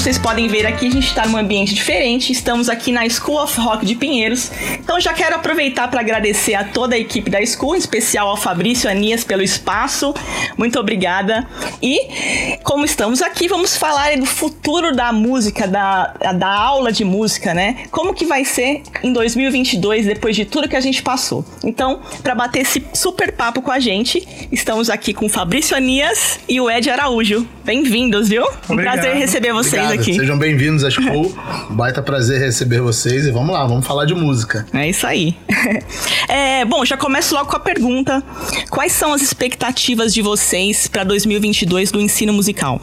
Vocês podem ver aqui, a gente está num ambiente diferente. Estamos aqui na School of Rock de Pinheiros. Então já quero aproveitar para agradecer a toda a equipe da School, em especial ao Fabrício Anias pelo espaço. Muito obrigada. E como estamos aqui, vamos falar do futuro da música, da, da aula de música, né? Como que vai ser em 2022 depois de tudo que a gente passou. Então, para bater esse super papo com a gente, estamos aqui com o Fabrício Anias e o Ed Araújo. Bem-vindos, viu? Um Obrigado. prazer receber vocês Obrigado. aqui. Sejam bem-vindos à School. Baita prazer receber vocês e vamos lá, vamos falar de música. É isso aí. É, bom, já começo logo com a pergunta: quais são as expectativas de vocês para 2022 do ensino musical?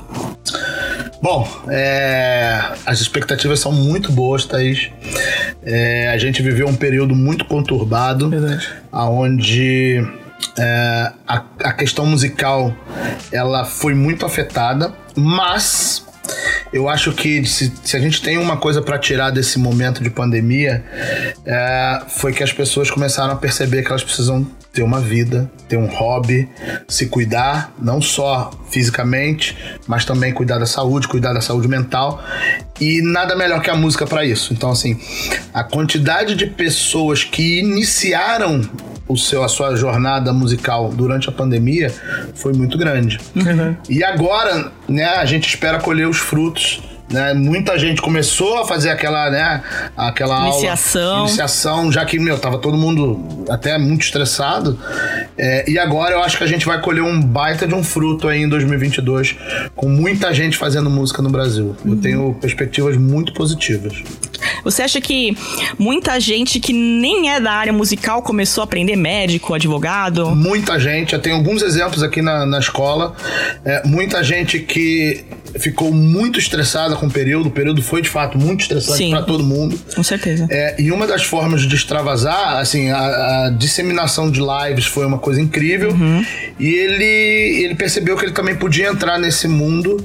Bom, é, as expectativas são muito boas, Thaís. É, a gente viveu um período muito conturbado, Verdade. onde é, a, a questão musical ela foi muito afetada, mas eu acho que se, se a gente tem uma coisa para tirar desse momento de pandemia, é, foi que as pessoas começaram a perceber que elas precisam ter uma vida, ter um hobby, se cuidar, não só fisicamente, mas também cuidar da saúde, cuidar da saúde mental. E nada melhor que a música para isso. Então, assim, a quantidade de pessoas que iniciaram o seu, a sua jornada musical durante a pandemia foi muito grande. Verdade. E agora, né, a gente espera colher os frutos. Né? Muita gente começou a fazer aquela, né, aquela Iniciação. aula, iniciação, já que, meu, tava todo mundo até muito estressado. É, e agora eu acho que a gente vai colher um baita de um fruto aí em 2022, com muita gente fazendo música no Brasil. Eu tenho perspectivas muito positivas. Você acha que muita gente que nem é da área musical começou a aprender médico, advogado? Muita gente, eu tenho alguns exemplos aqui na, na escola. É, muita gente que ficou muito estressada com o período. O período foi, de fato, muito estressante para todo mundo. Com certeza. É, e uma das formas de extravasar, assim, a, a disseminação de lives foi uma coisa incrível. E ele, ele percebeu que ele também podia entrar nesse mundo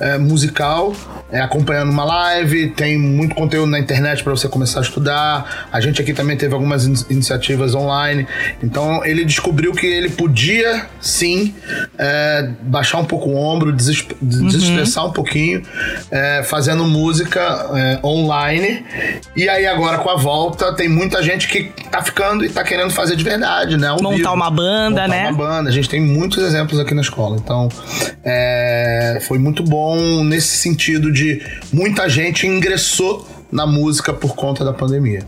é, musical, é, acompanhando uma live. Tem muito conteúdo na internet para você começar a estudar. A gente aqui também teve algumas in- iniciativas online. Então ele descobriu que ele podia sim é, baixar um pouco o ombro, deses- desestressar um pouquinho, é, fazendo música é, online. E aí agora com a volta tem muita gente que tá ficando e tá querendo fazer de verdade, né? ao Montar vivo. uma banda, Montar né? Uma banda. A gente tem muitos exemplos aqui na escola. Então é, foi muito bom nesse sentido de muita gente ingressou na música por conta da pandemia.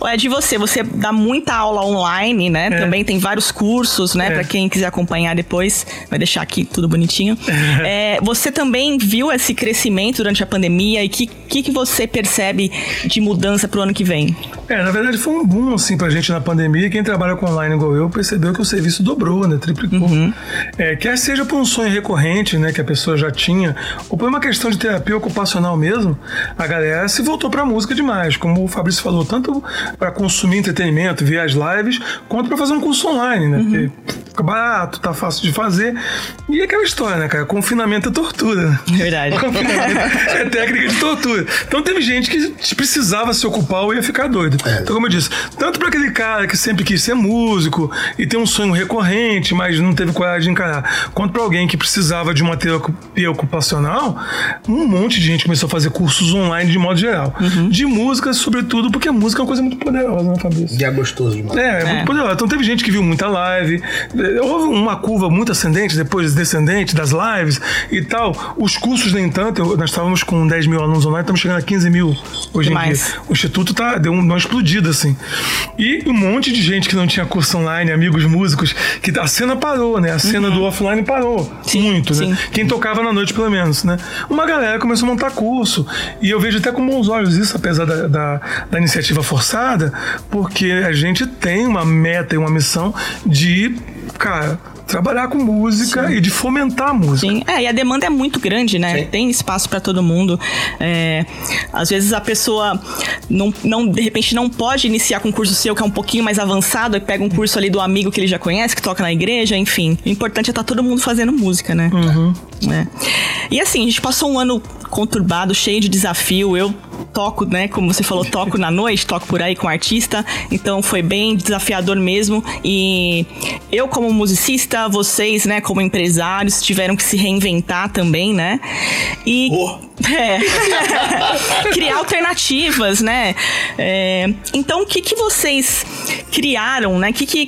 Ou é de você, você dá muita aula online, né? Também tem vários cursos, né? É. Pra quem quiser acompanhar depois, vai deixar aqui tudo bonitinho. É, você também viu esse crescimento durante a pandemia e que que, que você percebe de mudança pro ano que vem? É, na verdade foi um boom assim pra gente na pandemia. Quem trabalha com online igual eu percebeu que o serviço dobrou, né? Triplicou. É, quer seja por um sonho recorrente, né, que a pessoa já tinha, ou por uma questão de terapia ocupacional mesmo, a galera se voltou pra música demais. Como o Fabrício falou, tanto pra consumir entretenimento, ver as lives, quanto pra fazer um curso online, né? Porque fica barato, tá fácil de fazer. E aquela história, né, cara? Confinamento é tortura. Verdade. Confinamento é técnica de tortura. Então teve gente que precisava se ocupar ou ia ficar doido. Então, como eu disse, tanto para aquele cara que sempre quis ser músico e tem um sonho recorrente, mas não teve coragem de encarar, quanto para alguém que precisava de uma terapia ocupacional, um monte de gente começou a fazer cursos online de modo geral. De música, sobretudo, porque a música é uma coisa muito poderosa, né, Fabrício? E é gostoso demais. É, é muito poderosa. Então teve gente que viu muita live, houve uma curva muito ascendente, depois descendente das lives e tal. Os cursos, nem tanto, eu- nós estávamos com 10 mil alunos online, estamos chegando a 15 mil hoje Demais. em dia. O Instituto tá, deu um- uma explodida, assim. E um monte de gente que não tinha curso online, amigos músicos, que a cena parou, né? A cena do offline parou muito, né? sim. Quem tocava na noite, pelo menos, né? Uma galera começou a montar curso. E eu vejo até com bons olhos isso, apesar da, da, da iniciativa forçada, porque a gente tem uma meta e uma missão de, cara, trabalhar com música Sim. e de fomentar a música. Sim, é, e a demanda é muito grande, né? Sim. Tem espaço para todo mundo. É, às vezes a pessoa não, não, de repente não pode iniciar com um curso seu que é um pouquinho mais avançado, e pega um curso ali do amigo que ele já conhece, que toca na igreja, enfim. O importante é estar tá todo mundo fazendo música, né? Uhum. É. E assim, a gente passou um ano conturbado, cheio de desafio. Eu toco, né? Como você falou, toco na noite, toco por aí com artista. Então foi bem desafiador mesmo. E eu, como musicista, vocês, né, como empresários, tiveram que se reinventar também, né? E. Oh. É. Criar alternativas, né? É, então, o que, que vocês criaram, né? O que, que,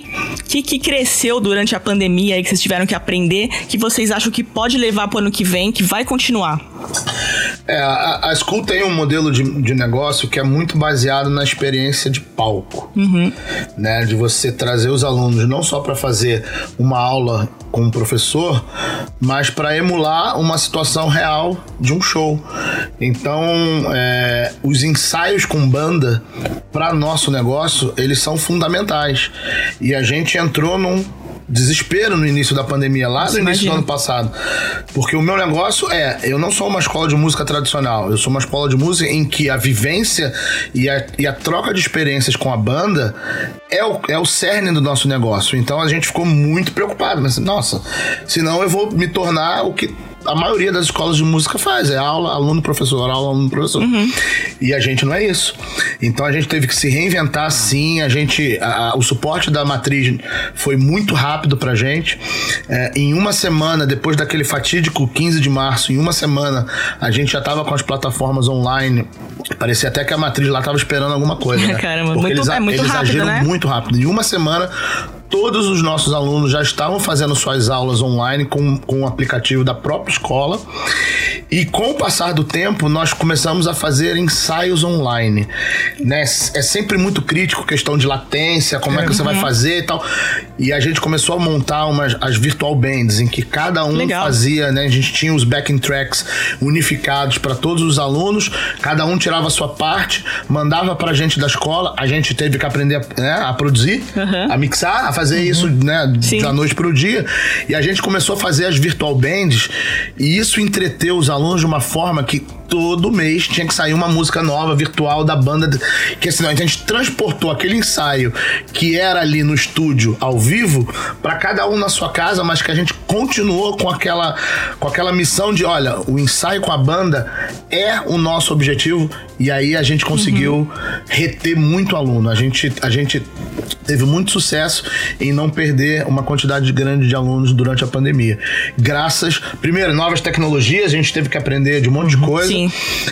que, que cresceu durante a pandemia aí que vocês tiveram que aprender que vocês acham que pode levar para o ano que vem, que vai continuar? É, a, a School tem um modelo de, de negócio que é muito baseado na experiência de palco, uhum. né? De você trazer os alunos não só para fazer uma aula com um professor, mas para emular uma situação real de um show. Então, é, os ensaios com banda para nosso negócio eles são fundamentais e a gente entrou num desespero no início da pandemia, lá no início do ano passado. Porque o meu negócio é, eu não sou uma escola de música tradicional, eu sou uma escola de música em que a vivência e a, e a troca de experiências com a banda é o, é o cerne do nosso negócio. Então a gente ficou muito preocupado. Mas, nossa, senão eu vou me tornar o que a maioria das escolas de música faz, é aula, aluno, professor, aula, aluno, professor. Uhum. E a gente não é isso. Então a gente teve que se reinventar sim, a gente, a, a, o suporte da matriz foi muito rápido pra gente. É, em uma semana, depois daquele fatídico 15 de março, em uma semana, a gente já tava com as plataformas online. Parecia até que a matriz lá tava esperando alguma coisa, né? Caramba, muito, eles, é muito eles rápido, agiram né? muito rápido. Em uma semana, todos os nossos alunos já estavam fazendo suas aulas online com, com o aplicativo da própria escola. E com o passar do tempo, nós começamos a fazer ensaios online. Né? É sempre muito crítico questão de latência, como é, que você vai uhum. fazer e tal. E a gente começou a montar umas, as virtual bands, em que cada um Legal. fazia, né? A gente tinha os backing tracks unificados para todos os alunos, cada um tirava a sua parte, mandava para a gente da escola, a gente teve que aprender né, a produzir, uhum. a mixar, a fazer uhum. isso né, da noite para o dia. E a gente começou a fazer as virtual bands, e isso entreteu os alunos de uma forma que todo mês tinha que sair uma música nova, virtual da banda. Que assim, a gente transportou aquele ensaio que era ali no estúdio ao vivo para cada um na sua casa, mas que a gente continuou com aquela, com aquela missão de: olha, o ensaio com a banda é o nosso objetivo. E aí a gente conseguiu uhum. reter muito aluno. A gente, a gente teve muito sucesso em não perder uma quantidade grande de alunos durante a pandemia. Graças, primeiro, novas tecnologias, a gente teve que aprender de um monte de uhum. coisa. Sim.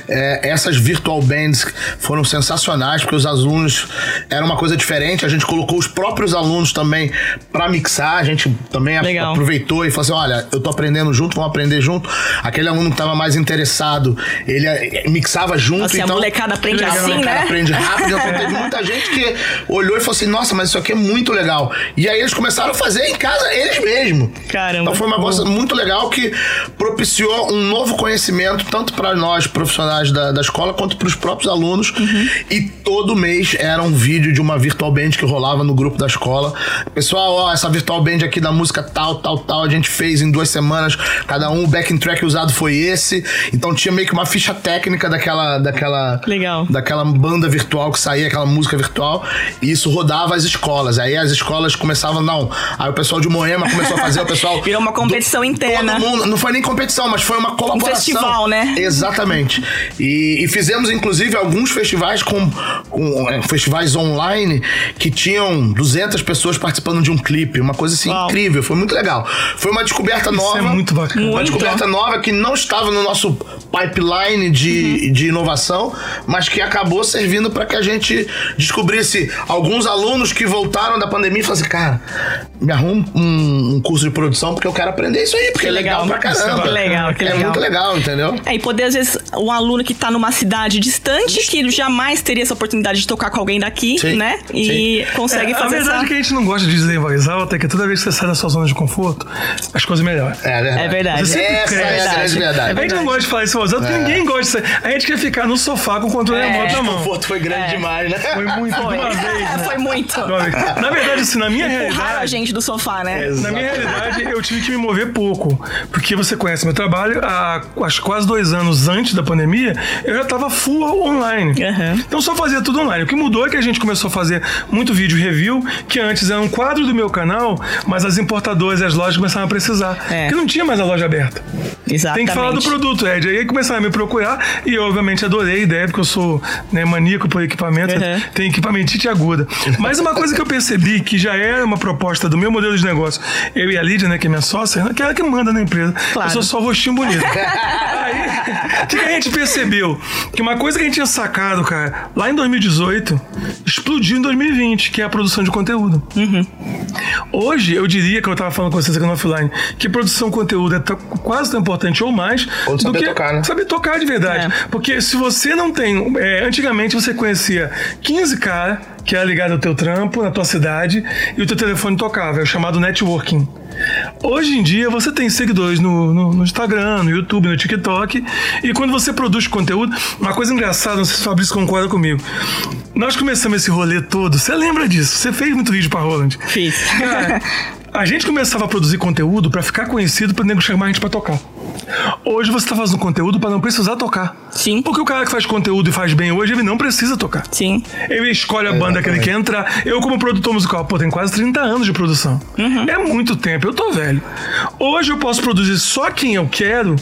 É, essas virtual bands foram sensacionais, porque os alunos era uma coisa diferente. A gente colocou os próprios alunos também para mixar. A gente também Legal. aproveitou e falou assim: olha, eu tô aprendendo junto, vamos aprender junto. Aquele aluno que tava mais interessado, ele eh, mixava junto. Nossa, então, a molecada aprende assim, a molecada né? aprende rápido. Então teve muita gente que olhou e falou assim: nossa, mas isso aqui é muito legal. E aí eles começaram a fazer em casa eles mesmos. Caramba. Então foi uma coisa muito legal que propiciou um novo conhecimento, tanto para nós nós, profissionais da, da escola, quanto para os próprios alunos. Uhum. E todo mês era um vídeo de uma virtual band que rolava no grupo da escola. Pessoal, ó, essa virtual band aqui da música tal, tal, tal, a gente fez em duas semanas. Cada um, o backing track usado foi esse. Então tinha meio que uma ficha técnica daquela. daquela Legal. Daquela banda virtual que saía, aquela música virtual. E isso rodava as escolas. Aí as escolas começavam, não. Aí o pessoal de Moema começou a fazer, o pessoal. Virou uma competição do, interna. Mundo, não foi nem competição, mas foi uma colaboração. Um festival, né? Exatamente. Exatamente. E, e, fizemos, inclusive, alguns festivais com, com é, festivais online que tinham 200 pessoas participando de um clipe. Uma coisa assim Uau. incrível. Foi muito legal. Foi uma descoberta Isso nova. é muito bacana. Uma descoberta nova que não estava no nosso pipeline de, uhum. de inovação, mas que acabou servindo para que a gente descobrisse alguns alunos que voltaram da pandemia e falaram assim, cara, me arruma um, um, curso de produção porque eu quero aprender isso aí, porque que é legal, legal pra caramba. Que legal, que é legal. muito legal, entendeu? É, e poder, às vezes, um aluno que tá numa cidade distante, que jamais teria essa oportunidade de tocar com alguém daqui, Sim. né? E Sim. consegue é, fazer A verdade essa... é que a gente não gosta de dizer em voz alta é que toda vez que você sai da sua zona de conforto, as coisas melhoram. É verdade. É verdade. Você sempre Essa cresce. é a grande verdade. A gente não gosta de falar isso em voz alta, porque é. ninguém gosta de A gente quer ficar no sofá com o controle é. remoto na mão. O conforto foi grande é. demais, né? Foi muito foi. uma vez, né? Foi muito. Na verdade, assim, na minha Empurraram realidade. a gente do sofá, né? Na minha realidade, eu tive que me mover pouco. Porque você conhece meu trabalho, há acho, quase dois anos antes da pandemia, eu já estava full online. Uhum. Então só fazia tudo online. O que mudou é que a gente começou a fazer muito vídeo review, que antes era um quadro do meu canal, mas as importadoras e as lojas começaram a precisar. É. Porque não tinha mais a loja aberta. Exatamente. Tem que falar do produto, Ed. Aí começaram a me procurar e eu, obviamente, adorei a ideia, porque eu sou né, maníaco por equipamento, Uhum. tem equipamentite aguda. Mas uma coisa que eu percebi que já era uma proposta do meu modelo de negócio, eu e a Lídia, né, que é minha sócia, que é ela que manda na empresa. Claro. Eu sou só rostinho bonito. Aí, o que a gente percebeu? Que uma coisa que a gente tinha sacado, cara, lá em 2018, explodiu em 2020, que é a produção de conteúdo. Hoje, eu diria, que eu tava falando com vocês aqui no offline, que produção de conteúdo é quase tão importante ou mais Ou do saber que tocar, né? saber tocar de verdade. É. Porque se você não tem. é, antigamente você conhecia 15 caras que era ligado ao teu trampo, na tua cidade, e o teu telefone tocava, é o chamado networking. Hoje em dia você tem seguidores no, no- no Instagram, no YouTube, no TikTok, e quando você produz conteúdo, uma coisa engraçada, não sei se o Fabrício concorda comigo. Nós começamos esse rolê todo, você lembra disso? Você fez muito vídeo pra Roland. Fiz. Cara, a gente começava a produzir conteúdo pra ficar conhecido pra nego chamar a gente pra tocar. Hoje você tá fazendo conteúdo pra não precisar tocar. Sim. Porque o cara que faz conteúdo e faz bem hoje, ele não precisa tocar. Sim. Ele escolhe a banda que ele quer entrar. Eu, como produtor musical, pô, tenho quase 30 anos de produção. Uhum. É muito tempo, eu tô velho. Hoje eu posso produzir só quem eu quero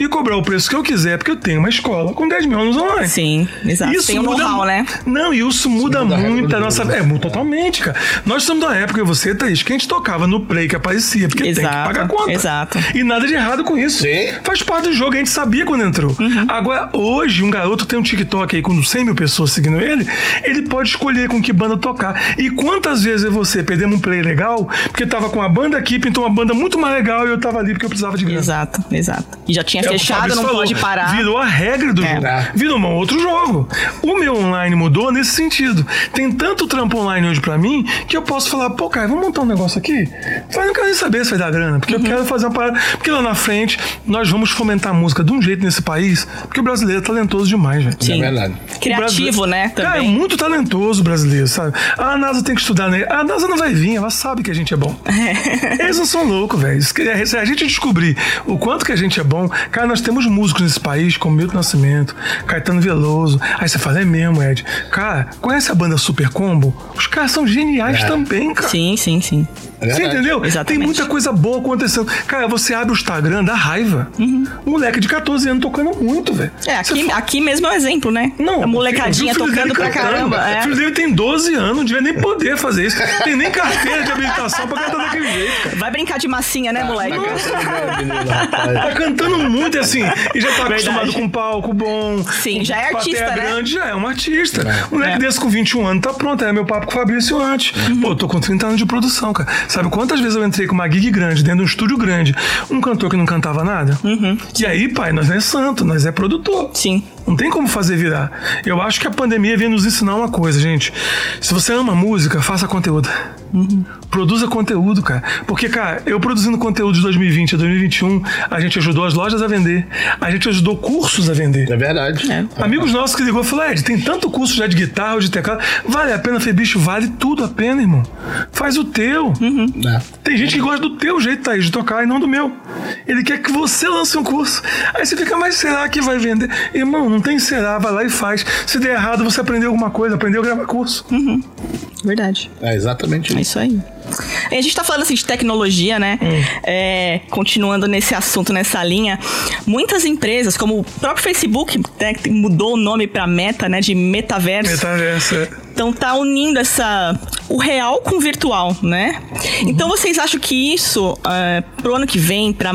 e cobrar o preço que eu quiser, porque eu tenho uma escola com 10 mil alunos online. Sim, exato. Tem um muda- know-how, né? Não, e isso muda, muda a muito do a nossa. jogo. É, mu- totalmente, cara. Nós estamos da época, e você, Thaís, que a gente tocava no play que aparecia, porque tem que Exato, pagar conta. exato. E nada de errado com isso. Sim. Faz parte do jogo, a gente sabia quando entrou. Uhum. Agora, hoje, um garoto tem um TikTok aí com 100 mil pessoas seguindo ele, ele pode escolher com que banda tocar. E quantas vezes eu e você perdemos um play legal, porque tava com a banda aqui, pintou uma banda muito mais legal e eu tava ali porque eu precisava de grana. Exato, exato. E já tinha É Fabrício não falou, pode parar. Virou a regra do É. jogo. É. Virou um outro jogo. O meu online mudou nesse sentido. Tem tanto trampo online hoje pra mim que eu posso falar, pô, cara, vamos montar um negócio aqui? Mas não quero nem saber se vai dar grana, porque Uhum. eu quero fazer uma parada. Porque lá na frente nós vamos fomentar a música de um jeito nesse país, porque o brasileiro é talentoso demais, velho. Sim. É verdade. Criativo, né? brasileiro- Cara, é Também. muito talentoso o brasileiro, sabe? A NASA tem que estudar, né? A NASA não vai vir, ela sabe que a gente é bom. Eles não são loucos, velho. Se se a gente descobrir o quanto que a gente é bom, cara, nós temos músicos nesse país, como Milton Nascimento, Caetano Veloso. Aí você fala, é mesmo, Ed. Cara, conhece a banda Super Combo? Os caras são geniais É. também, cara. Sim, sim, sim. É Você verdade. entendeu? Exatamente. Tem muita coisa boa acontecendo. Cara, você abre o Instagram, dá raiva. Um moleque de 14 anos tocando muito, velho. É, aqui, aqui mesmo é um exemplo, né? não, a molecadinha o tocando pra caramba. O É. filho dele tem 12 anos, não devia nem poder fazer isso. Tem nem carteira de habilitação pra cantar daquele jeito, cara. Vai brincar de massinha, né, moleque? Tá cantando. Tá cantando muito assim, e já tá acostumado com palco bom. Sim, já é artista, né? grande, já é um artista. Um moleque É. desse com 21 anos tá pronto, era meu papo com o Fabrício antes. Uhum. Pô, eu tô com 30 anos de produção, cara. Sabe quantas vezes eu entrei com uma gig grande, dentro de um estúdio grande, um cantor que não cantava nada? Uhum. E aí, pai, nós não é santo, nós é produtor. Sim. Não tem como fazer virar. Eu acho que a pandemia veio nos ensinar uma coisa, gente. Se você ama música, faça conteúdo. Produza conteúdo, cara. Porque, cara, eu produzindo conteúdo de 2020 a 2021, a gente ajudou as lojas a vender. A gente ajudou cursos a vender. É verdade. É. Amigos nossos que ligou e falou, Ed, tem tanto curso já de guitarra ou de teclado. Vale a pena? Eu falei, bicho, vale tudo a pena, irmão. Faz o teu. É. Tem gente que gosta do teu jeito, Thaís, de tocar e não do meu. Ele quer que você lance um curso. Aí você fica, mas será que vai vender? Irmão, não tem será, vai lá e faz. Se der errado, você aprendeu alguma coisa, aprendeu a gravar curso. Verdade. É exatamente É isso. isso aí. E a gente tá falando assim de tecnologia, né? É, continuando nesse assunto, nessa linha, muitas empresas, como o próprio Facebook, né, que mudou o nome pra Meta, né? De metaverso. Metaverso. é. Então tá unindo essa o real com o virtual, né? Então vocês acham que isso é, pro ano que vem, pra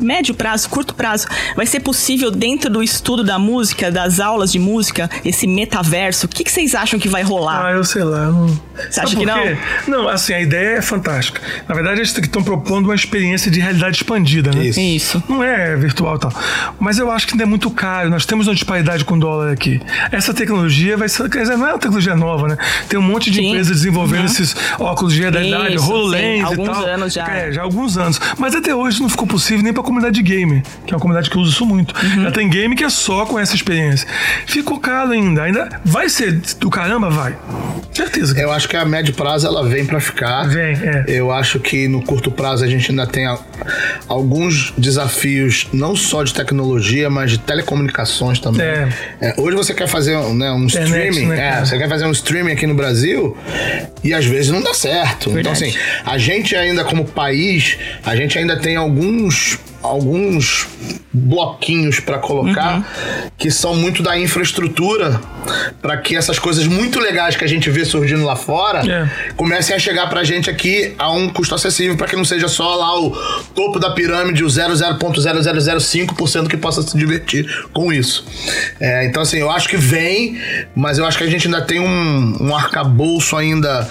médio prazo, curto prazo, vai ser possível dentro do estudo da música, das aulas de música, esse metaverso? O que, que vocês acham que vai rolar? Ah, eu sei lá. Não... Você acha que não? Não, assim, a ideia é fantástica. Na verdade, eles estão propondo uma experiência de realidade expandida, né? Isso. Isso. Não é virtual e tal. Mas eu acho que ainda é muito caro. Nós temos uma disparidade com o dólar aqui. Essa tecnologia vai ser. Quer dizer, não é uma tecnologia nova, né? Tem um monte de Sim. empresas desenvolvendo esses óculos de realidade, Isso, HoloLens sim. e Alguns tal. anos já. É, já há alguns anos. Mas até hoje não ficou possível nem para comunidade de game, que é uma comunidade que usa isso muito. Uhum. Já tem game que é só com essa experiência. Ficou caro ainda. Ainda vai ser do caramba, vai. Certeza. Eu acho que a médio prazo ela vem pra ficar. Vem, é. Eu acho que no curto prazo a gente ainda tem alguns desafios, não só de tecnologia, mas de telecomunicações também. É. É, hoje você quer fazer né, um Internet, streaming, né, é, você quer fazer um streaming aqui no Brasil e às vezes não dá certo. Então, Verdade. assim, a gente ainda como país, a gente ainda tem alguns alguns bloquinhos pra colocar Uhum. que são muito da infraestrutura para que essas coisas muito legais que a gente vê surgindo lá fora É. comecem a chegar pra gente aqui a um custo acessível para que não seja só lá o topo da pirâmide, o 0,0005% que possa se divertir com isso. É, então, assim, eu acho que vem, mas eu acho que a gente ainda tem um, um arcabouço ainda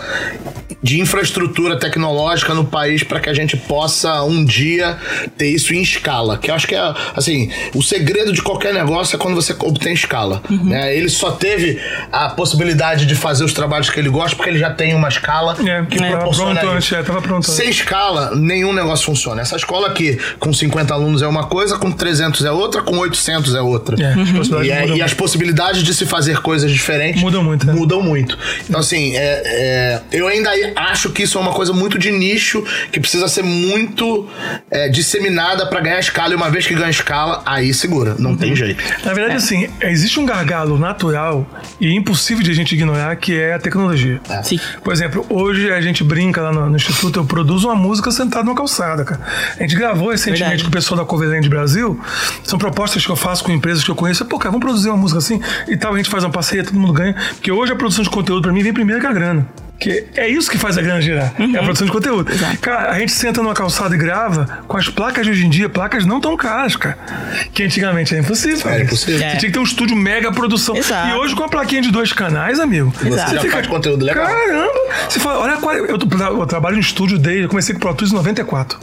de infraestrutura tecnológica no país para que a gente possa um dia ter isso em escala. Que eu acho que é, assim, o segredo de qualquer negócio é quando você obtém escala. né? Ele só teve a possibilidade de fazer os trabalhos que ele gosta porque ele já tem uma escala É, que tava proporciona pronto isso. é, tava pronto. Sem escala, nenhum negócio funciona. Essa escola aqui, com 50 alunos é uma coisa, com 300 é outra, com 800 é outra. É, as possibilidades E, é- e as possibilidades de se fazer coisas diferentes Mudam muito, né? Mudam muito. Então, assim, é- é, eu ainda acho que isso é uma coisa muito de nicho, que precisa ser muito é, disseminada pra ganhar escala. E uma vez que ganha escala, aí segura. Não Uhum. tem jeito. Na verdade, assim, existe um gargalo natural e impossível de a gente ignorar, que é a tecnologia. Sim. Por exemplo, hoje a gente brinca lá no, no Instituto, eu produzo uma música sentado numa calçada, cara. A gente gravou recentemente Verdade. com o pessoal da Coverland Brasil. São propostas que eu faço com empresas que eu conheço. Pô, cara, vamos produzir uma música assim e tal. A gente faz uma parceria, todo mundo ganha. Porque hoje a produção de conteúdo pra mim vem primeiro que a grana. Que é isso que faz a grana girar. É a produção de conteúdo. Cara, a gente senta numa calçada e grava com as placas de hoje em dia, placas não tão caras, cara. Que antigamente era impossível. Era impossível. Você tinha que ter um estúdio mega produção. Exato. E hoje com a plaquinha de dois canais, amigo. Exato. Você já faz conteúdo legal. Caramba! Você fala, olha, qual- eu, eu trabalho no estúdio desde. Eu comecei com Pro Tools em 94.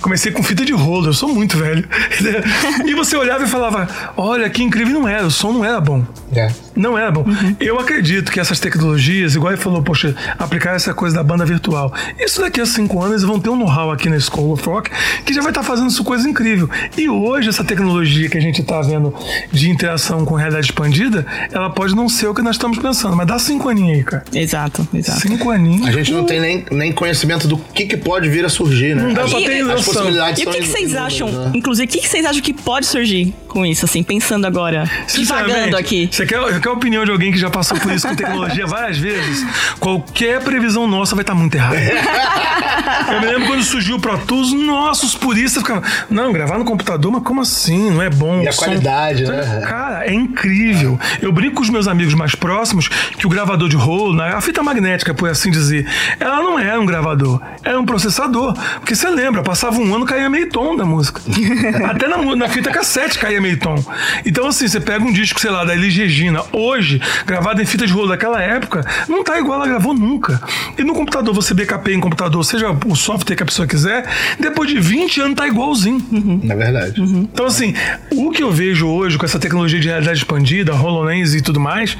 Comecei com fita de rolo, eu sou muito velho. e você olhava e falava, olha, que incrível não era, o som não era bom. É. Não era bom. Eu acredito que essas tecnologias, igual ele falou, poxa, aplicar essa coisa da banda virtual. Isso daqui a cinco anos eles vão ter um know-how aqui na School of Rock que já vai estar fazendo isso coisa incrível. E hoje, essa tecnologia que a gente está vendo de interação com realidade expandida, ela pode não ser o que nós estamos pensando, mas dá cinco aninhos aí, cara. Exato, exato. Cinco aninhos. A gente não tem nem, nem conhecimento do que, que pode vir a surgir, né? Não dá pra ter as noção. possibilidades E o que, que vocês acham, né? inclusive, o que, que vocês acham que pode surgir com isso, assim, pensando agora, divagando aqui? Você quer, quer a opinião de alguém que já passou por isso com tecnologia várias vezes? Qualquer previsão nossa vai estar muito errada. Eu me lembro quando surgiu o Pro Tools, nossa, os puristas ficavam. Não, gravar no computador, mas como assim? Não é bom. E a som- qualidade, né? Cara, é incrível. Eu brinco com os meus amigos mais próximos que o gravador de rolo, né, a fita magnética, por assim dizer, ela não era um gravador, era um processador. Porque você lembra, passava um ano caía meio tom da música. Até na, na fita cassete caía tom. Então, assim, você pega um disco, sei lá, da Elis Regina, hoje, gravado em fita de rolo daquela época, não tá igual ela gravou nunca. E no computador, você backupeia em computador, seja o software que a pessoa quiser, depois de 20 anos tá igualzinho. Na verdade. Então, assim, o que eu vejo hoje com essa tecnologia de realidade expandida, HoloLens e tudo mais,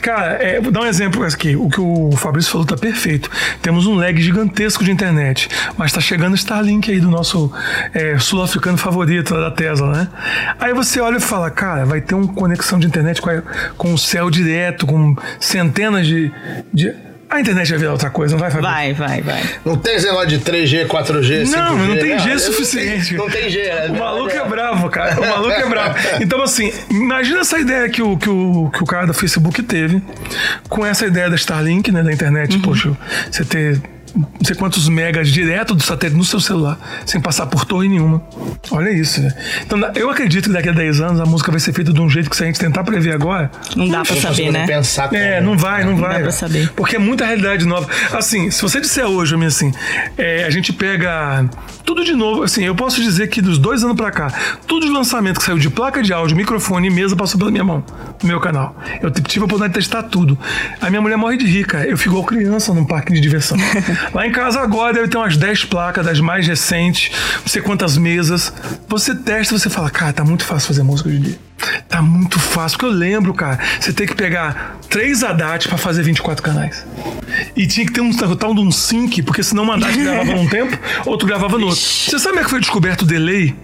cara, é, vou dar um exemplo aqui. O que o Fabrício falou tá perfeito. Temos um lag gigantesco de internet, mas tá chegando o Starlink aí do nosso é, sul-africano favorito da Tesla, né? Aí você olha e fala, cara, vai ter uma conexão de internet com, a- com o céu direto, com centenas de. de... A internet vai virar outra coisa, não vai, Fabrício? Vai, vai, vai. Não tem esse negócio de 3G, 4G, 5G. Não, não tem né? G Não suficiente. Não tem G. né? O maluco é bravo, cara. O maluco é bravo. Então, assim, imagina essa ideia que o, que o, que o cara do Facebook teve com essa ideia da Starlink, né, da internet. Poxa, você ter não sei quantos megas direto do satélite no seu celular, sem passar por torre nenhuma. Olha isso, né? Então, eu acredito que daqui a 10 anos a música vai ser feita de um jeito que se a gente tentar prever agora, Não dá pra não saber, né? pensar como. é, não vai, não, vai. dá pra saber. Porque é muita realidade nova. Assim, se você disser hoje, mim, assim, é, a gente pega tudo de novo. Assim, eu posso dizer que dos dois anos pra cá, tudo de lançamento que saiu de placa de áudio, microfone e mesa passou pela minha mão, no meu canal. Eu tive a oportunidade de testar tudo. A minha mulher morre de rica. Eu fico igual criança num parque de diversão. Lá em casa agora deve ter umas 10 placas das mais recentes, não sei quantas mesas. Você testa, você fala, cara, tá muito fácil fazer música hoje em dia. Tá muito fácil, porque eu lembro, cara, você tem que pegar três ADAT pra fazer 24 canais. E tinha que ter um tal de um sync, porque senão uma ADAT gravava num tempo, outro gravava no outro. Você sabe como é que foi descoberto o delay?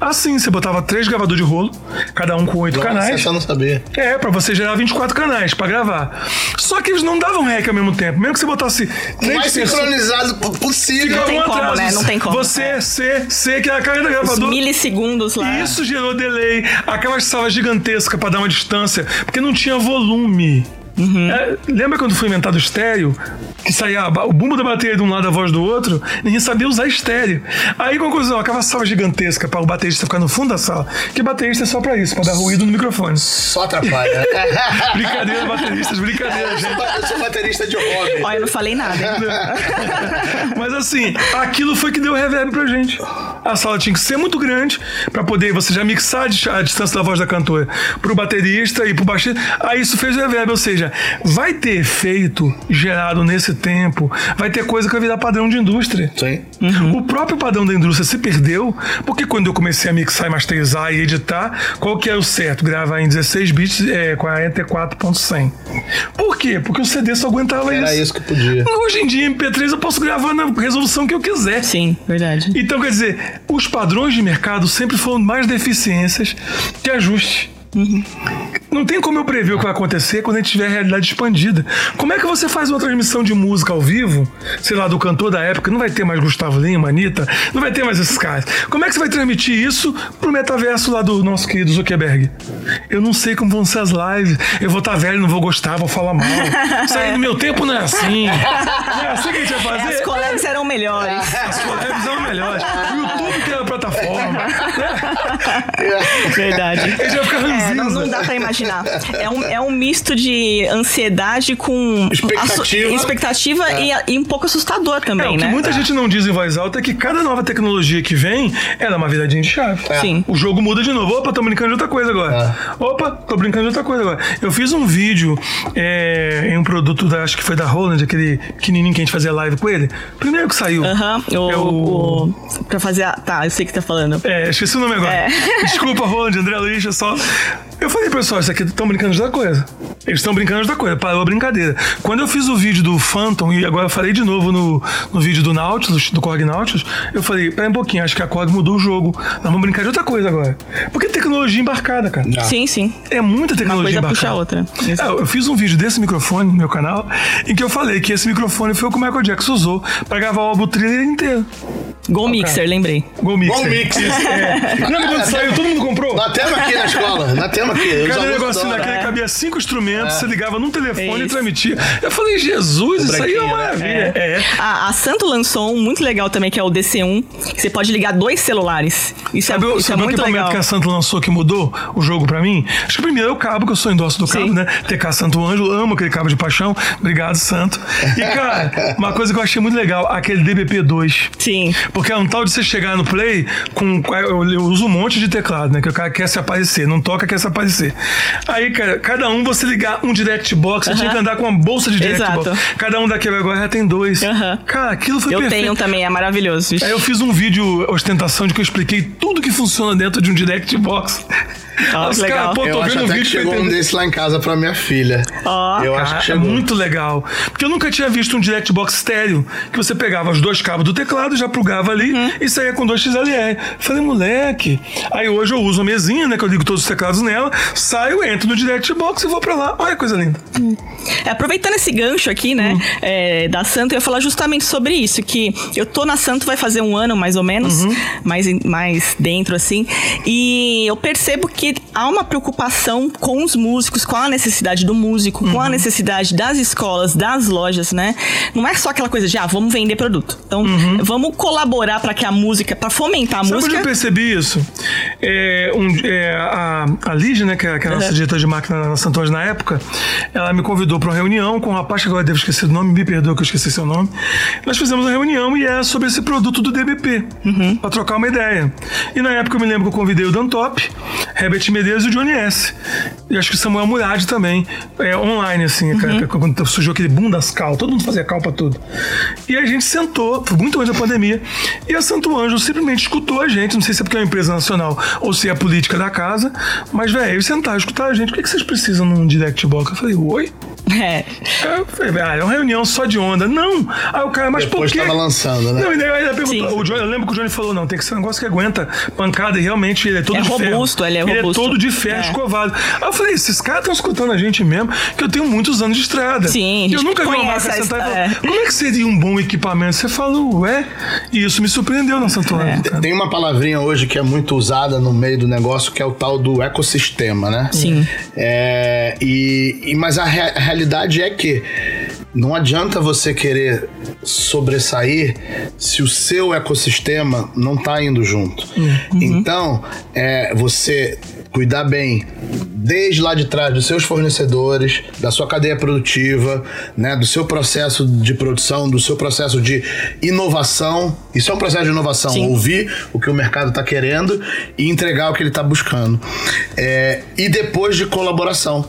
Assim, você botava três gravadores de rolo, cada um com oito Nossa, canais. eu não sabia. É, pra você gerar 24 canais pra gravar. Só que eles não davam rec ao mesmo tempo. Mesmo que você botasse O três mais pessoas- sincronizado po- possível. ficava tem como, né? Não tem como. Você, C, C, que é a carga do Os gravador. milissegundos lá. Isso gerou delay, aquelas salas gigantescas pra dar uma distância, porque não tinha volume. É, lembra quando foi inventado o estéreo? Que saía o bumbo da bateria de um lado, a voz do outro? Ninguém sabia usar estéreo. Aí, conclusão, aquela sala gigantesca para o baterista ficar no fundo da sala. Que baterista é só pra isso, pra dar ruído no microfone. Só atrapalha. Brincadeira, bateristas, brincadeira, eu, gente. sou, eu sou baterista de hobby. Olha, eu não falei nada. hein? Mas assim, aquilo foi que deu reverb pra gente. A sala tinha que ser muito grande pra poder você já mixar a dis- a distância da voz da cantora pro baterista e pro baixista. Aí isso fez reverb, ou seja, vai ter efeito gerado nesse tempo, vai ter coisa que vai virar padrão de indústria. Sim. O próprio padrão da indústria se perdeu, porque quando eu comecei a mixar e masterizar e editar, qual que é o certo? Gravar em 16 bits é, 44.100. Por quê? Porque o CD só aguentava Era isso que podia. Hoje em dia, MP3 eu posso gravar na resolução que eu quiser. Sim, verdade. Então, quer dizer, os padrões de mercado sempre foram mais deficiências que ajuste. Não tem como eu prever o que vai acontecer quando a gente tiver a realidade expandida. Como é que você faz uma transmissão de música ao vivo, sei lá, do cantor da época? Não vai ter mais Gustavo Lima, Anitta, não vai ter mais esses caras. Como é que você vai transmitir isso pro metaverso lá do nosso querido Zuckerberg? Eu não sei como vão ser as lives. Eu vou estar velho, não vou gostar, vou falar mal. Isso aí no meu tempo não é assim. Não é assim que a gente vai fazer? As colegas eram melhores. As colegas são melhores. O YouTube que é a plataforma. Verdade. Ele já fica É, não, não dá pra imaginar. É um, é um misto de ansiedade com Expectativa. expectativa e, e um pouco assustador É, também, o que né? muita gente não diz em voz alta é que cada nova tecnologia que vem, ela é uma viradinha de chave. Sim. O jogo muda de novo. Opa, tô brincando de outra coisa agora. Opa, tô brincando de outra coisa agora. Eu fiz um vídeo é, em um produto, da, acho que foi da Roland, aquele pequenininho que a gente fazia live com ele. Primeiro que saiu. Aham, o, É o- o- Pra fazer. A, tá, eu sei o que tá falando. É, esqueci o nome agora. É. Desculpa, Roland, André Luiz, é só. Eu falei, pessoal, isso aqui estão brincando de outra coisa. Eles estão brincando de outra coisa, parou a brincadeira. Quando eu fiz o vídeo do Phantom, e agora eu falei de novo no, no vídeo do Nautilus, do Korg Nautilus, eu falei, pera um pouquinho, acho que a Korg mudou o jogo. Nós vamos brincar de outra coisa agora. Porque é tecnologia embarcada, cara. Ah. Sim, sim. É muita tecnologia coisa puxa a embarcada. outra. É, eu fiz um vídeo desse microfone no meu canal, em que eu falei que esse microfone foi o que o Michael Jackson usou pra gravar o álbum thriller inteiro. Gol Mixer, lembrei. Gol Mixer. Gol Mixer. É. Lembra quando saiu, todo mundo comprou? Nós temos aqui na escola. Nós temos aqui. Cada alunos negocinho daquele É. cabia cinco instrumentos, você ligava num telefone e Isso. transmitia. Eu falei, Jesus, isso aí é uma né? maravilha. É. A, a Santo lançou um muito legal também, que é o DC1, que você pode ligar dois celulares. Isso Sabe, é, o- isso é sabe o muito equipamento legal. que a Santo lançou que mudou o jogo pra mim? Acho que primeiro é o cabo, que eu sou endosso do cabo, Sim. né? TK Santo Ângelo, amo aquele cabo de paixão. Obrigado, Santo. E, cara, uma coisa que eu achei muito legal, aquele DBP2. Sim. Porque é um tal de você chegar no play com. Eu, eu uso um monte de teclado, né? Que o cara quer se aparecer, não toca, quer se aparecer. Aí, cara, cada um você ligar um direct box, você tinha que andar com uma bolsa de direct Exato. box. Cada um daquele agora já tem dois. Aham. Cara, aquilo foi Eu perfeito. tenho também, é maravilhoso. Aí eu fiz um vídeo ostentação de que eu expliquei tudo que funciona dentro de um direct box. Ah, Os legal. caras, pô, Eu tô acho vendo o até que chegou um desse lá em casa pra minha filha. Ó. eu acho Cara, que é chegou. muito legal. Porque eu nunca tinha visto um direct box estéreo, que você pegava os dois cabos do teclado, já plugava ali Uhum. e saía com dois XLR. Falei, moleque. Aí hoje eu uso a mesinha, né? Que eu ligo todos os teclados nela, saio, entro no direct box e vou pra lá. Olha que coisa linda. É, aproveitando esse gancho aqui, né, é, da Santo, eu ia falar justamente sobre isso, que eu tô na Santo vai fazer um ano, mais ou menos, mais, em- mais dentro, assim, e eu percebo que há uma preocupação com os músicos, com a necessidade do músico, com a necessidade das escolas, das lojas, né? Não é só aquela coisa de, ah, vamos vender produto. Então, vamos colaborar para que a música, para fomentar a Sabe música... eu percebi isso? É, um- é, a, a Lígia, né, que é, que é a nossa Uhum. diretora de máquina na Santos na época, ela me convidou para uma reunião com um rapaz que agora devo esquecer o nome, me perdoa que eu esqueci seu nome. Nós fizemos uma reunião e é sobre esse produto do DBP, Uhum. para trocar uma ideia. E na época eu me lembro que eu convidei o Dantop, Herbert Medeiros e o Johnny S. E acho que o Samuel Murad também, é, online, assim, uhum. quando surgiu aquele boom das cal, todo mundo fazia cal pra tudo. E a gente sentou, foi muito antes da pandemia, e a Santo Anjo simplesmente escutou a gente, não sei se é porque é uma empresa nacional ou se é a política da casa, mas, velho, eles sentaram, escutar a gente, o que, que vocês precisam num direct box? Eu falei, oi? É. Eu falei, ah, é uma reunião só de onda. Não. Aí o cara, mas Depois por quê? tava lançando, né? Não, e daí ele perguntou, o Johnny, eu lembro que o Johnny falou, não, tem que ser um negócio que aguenta pancada e realmente ele é todo É de robusto, ferro. ele é Ele robusto. é todo de ferro É. escovado. Aí eu falei, esses caras estão escutando a gente mesmo, que eu tenho muitos anos de estrada. Sim, E eu nunca vi uma marca sentar e falar, é. como é que seria um bom equipamento? Você falou, ué? E isso me surpreendeu na Santo Antônio, cara. Tem uma palavrinha hoje que é muito usada no meio do negócio, que é o tal do ecossistema, né? Sim. É, e, e- mas a, a realidade é que não adianta você querer sobressair se o seu ecossistema não tá indo junto. Então, é, você cuidar bem desde lá de trás dos seus fornecedores, da sua cadeia produtiva, né, do seu processo de produção, do seu processo de inovação. Isso é um processo de inovação, Sim. ouvir o que o mercado está querendo e entregar o que ele está buscando. É, e depois de colaboração.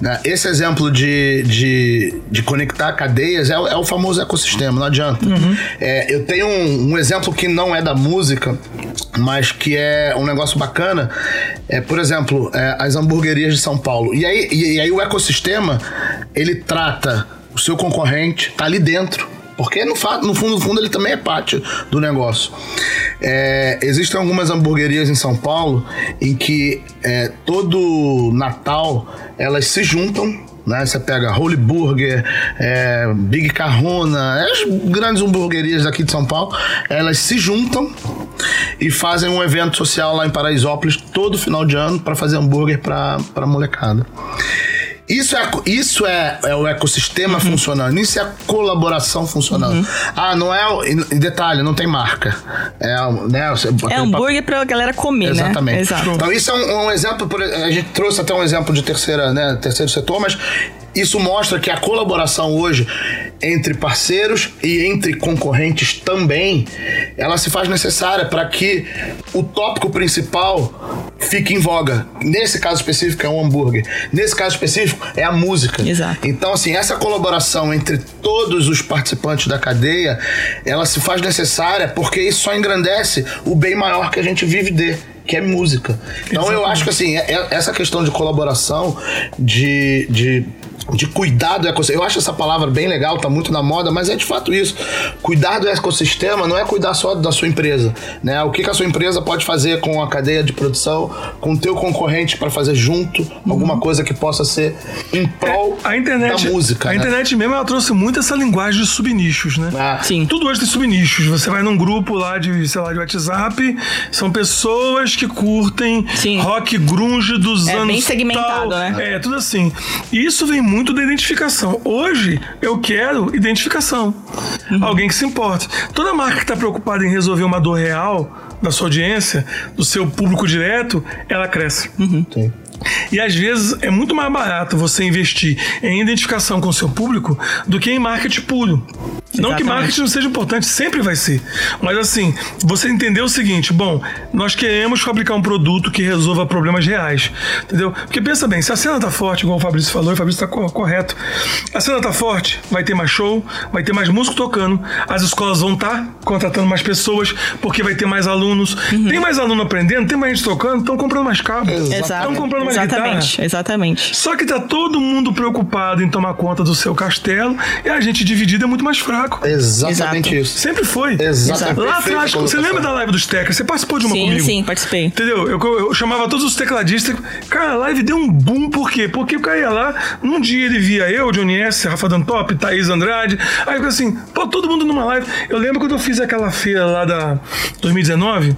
né? Esse exemplo de, de, de conectar cadeias é, o- é o famoso ecossistema, não adianta. É, eu tenho um, um exemplo que não é da música, mas que é um negócio bacana. É, por exemplo, é, as hamburguerias de São Paulo. E aí, e, e aí o ecossistema, ele trata o seu concorrente, tá ali dentro. Porque no, no fundo, no fundo, ele também é parte do negócio. É, existem algumas hamburguerias em São Paulo em que é, todo Natal elas se juntam. Né? Você pega Holy Burger, é, Big Carrona, as grandes hamburguerias aqui de São Paulo, elas se juntam e fazem um evento social lá em Paraisópolis todo final de ano para fazer hambúrguer para a molecada. Isso é, isso é, é o ecossistema funcionando, isso é a colaboração funcionando. Ah, não é. E detalhe, não tem marca. É, né, É hambúrguer pra galera comer, Exatamente. né? Exato. Então isso é um, um exemplo, a gente trouxe até um exemplo de terceira, né, terceiro setor, mas isso mostra que a colaboração hoje entre parceiros e entre concorrentes também, ela se faz necessária para que o tópico principal fique em voga. Nesse caso específico é um hambúrguer. Nesse caso específico é a música. Exato. Então, assim, essa colaboração entre todos os participantes da cadeia, ela se faz necessária porque isso só engrandece o bem maior que a gente vive de, que é música. Então, eu acho que, assim, é- é- essa questão de colaboração, de. de de cuidar do ecossistema. Eu acho essa palavra bem legal, tá muito na moda, mas é de fato isso. Cuidar do ecossistema não é cuidar só da sua empresa, né? O que, que a sua empresa pode fazer com a cadeia de produção, com o teu concorrente para fazer junto alguma coisa que possa ser em prol A internet, da música. a né? internet mesmo, ela trouxe muito essa linguagem de subnichos, né? Ah, Sim. Tudo hoje tem subnichos. Você vai num grupo lá de, sei lá, de WhatsApp, são pessoas que curtem Sim. rock grunge dos É anos bem segmentado, tal. né? É, tudo assim. E isso vem muito da identificação. Hoje, eu quero identificação. Uhum. Alguém que se importe. Toda marca que está preocupada em resolver uma dor real da sua audiência, do seu público direto, ela cresce. sim. E às vezes é muito mais barato você investir em identificação com o seu público do que em marketing puro. Não que marketing não seja importante, sempre vai ser. Mas assim, você entender o seguinte: bom, nós queremos fabricar um produto que resolva problemas reais. Entendeu? Porque pensa bem, se a cena tá forte, igual o Fabrício falou, e o Fabrício tá co- correto. A cena tá forte, vai ter mais show, vai ter mais músico tocando, as escolas vão estar contratando mais pessoas, porque vai ter mais alunos. Uhum. Tem mais aluno aprendendo, tem mais gente tocando, estão comprando mais cabo. Exato. Estão comprando mais Exatamente, guitarra. exatamente. Só que tá todo mundo preocupado em tomar conta do seu castelo e a gente dividido é muito mais fraco. Exatamente Exato. isso. Sempre foi. Exatamente. Lá atrás, você colocação. lembra da live dos Teclas? Você participou de uma Sim, comigo? sim, participei. Entendeu? Eu, eu chamava todos os tecladistas. Cara, a live deu um boom, por quê? Porque o cara ia lá, num dia ele via eu, Johnny S., Rafa Dantop, Thaís Andrade. Aí ficou assim, pô, todo mundo numa live. Eu lembro quando eu fiz aquela feira lá da 2019,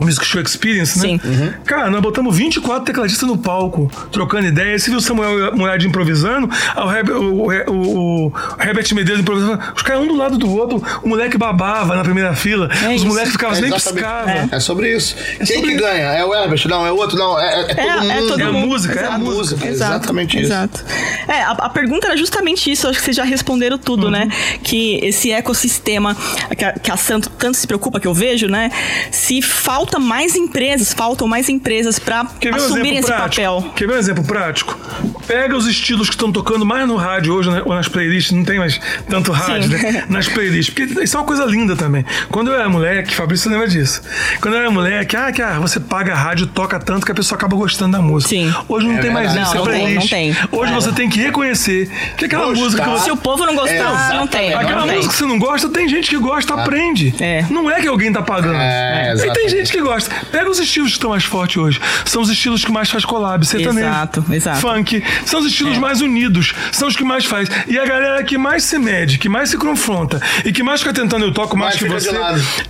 Music Show Experience, né? Sim. Cara, nós botamos 24 tecladistas no palco, trocando ideias. Você viu o Samuel Murad improvisando, aí o, Herb- o, o, o Herbert Medeiros improvisando. Os caras caras um do lado do outro, o moleque babava na primeira fila, É os isso. moleques ficavam É nem piscavam. É sobre isso. Quem sobre que isso. ganha? É o Herbert? Não, é o outro? Não, é, é- é todo É, mundo. é todo É a mundo. música, é a música, Exato, exatamente isso. Exato. É, a, a pergunta era justamente isso, acho que vocês já responderam tudo, né? Que esse ecossistema que a, que a Santo tanto se preocupa, que eu vejo, né? Se falta mais empresas, faltam mais empresas pra Quer ver um esse prático? papel. Quer ver um exemplo prático? Pega os estilos que estão tocando mais no rádio hoje, né, ou nas playlists, não tem mais tanto rádio, Sim. né? Nas playlists. Porque isso é uma coisa linda também. Quando eu era moleque, Fabrício lembra disso. Quando eu era moleque, ah, que ah, você paga a rádio, toca tanto que a pessoa acaba gostando da música. Sim. Hoje não É tem mais verdade. isso, Não, é não tem, não tem. Hoje É. você tem que reconhecer que aquela Gostar. música que você Se o povo não gostar, É, não tem. Aquela não tem. música que você não gosta, tem gente que gosta, aprende. É. Não é que alguém tá pagando. É, e tem gente que gosta. Pega os estilos que estão mais fortes hoje. São os estilos que mais faz collab, sertanejo. Exato, exato. Funk. São os estilos mais unidos. São os que mais faz. E a galera que mais se mede, que mais se confronta e que mais fica tentando eu toco mais Mais que você.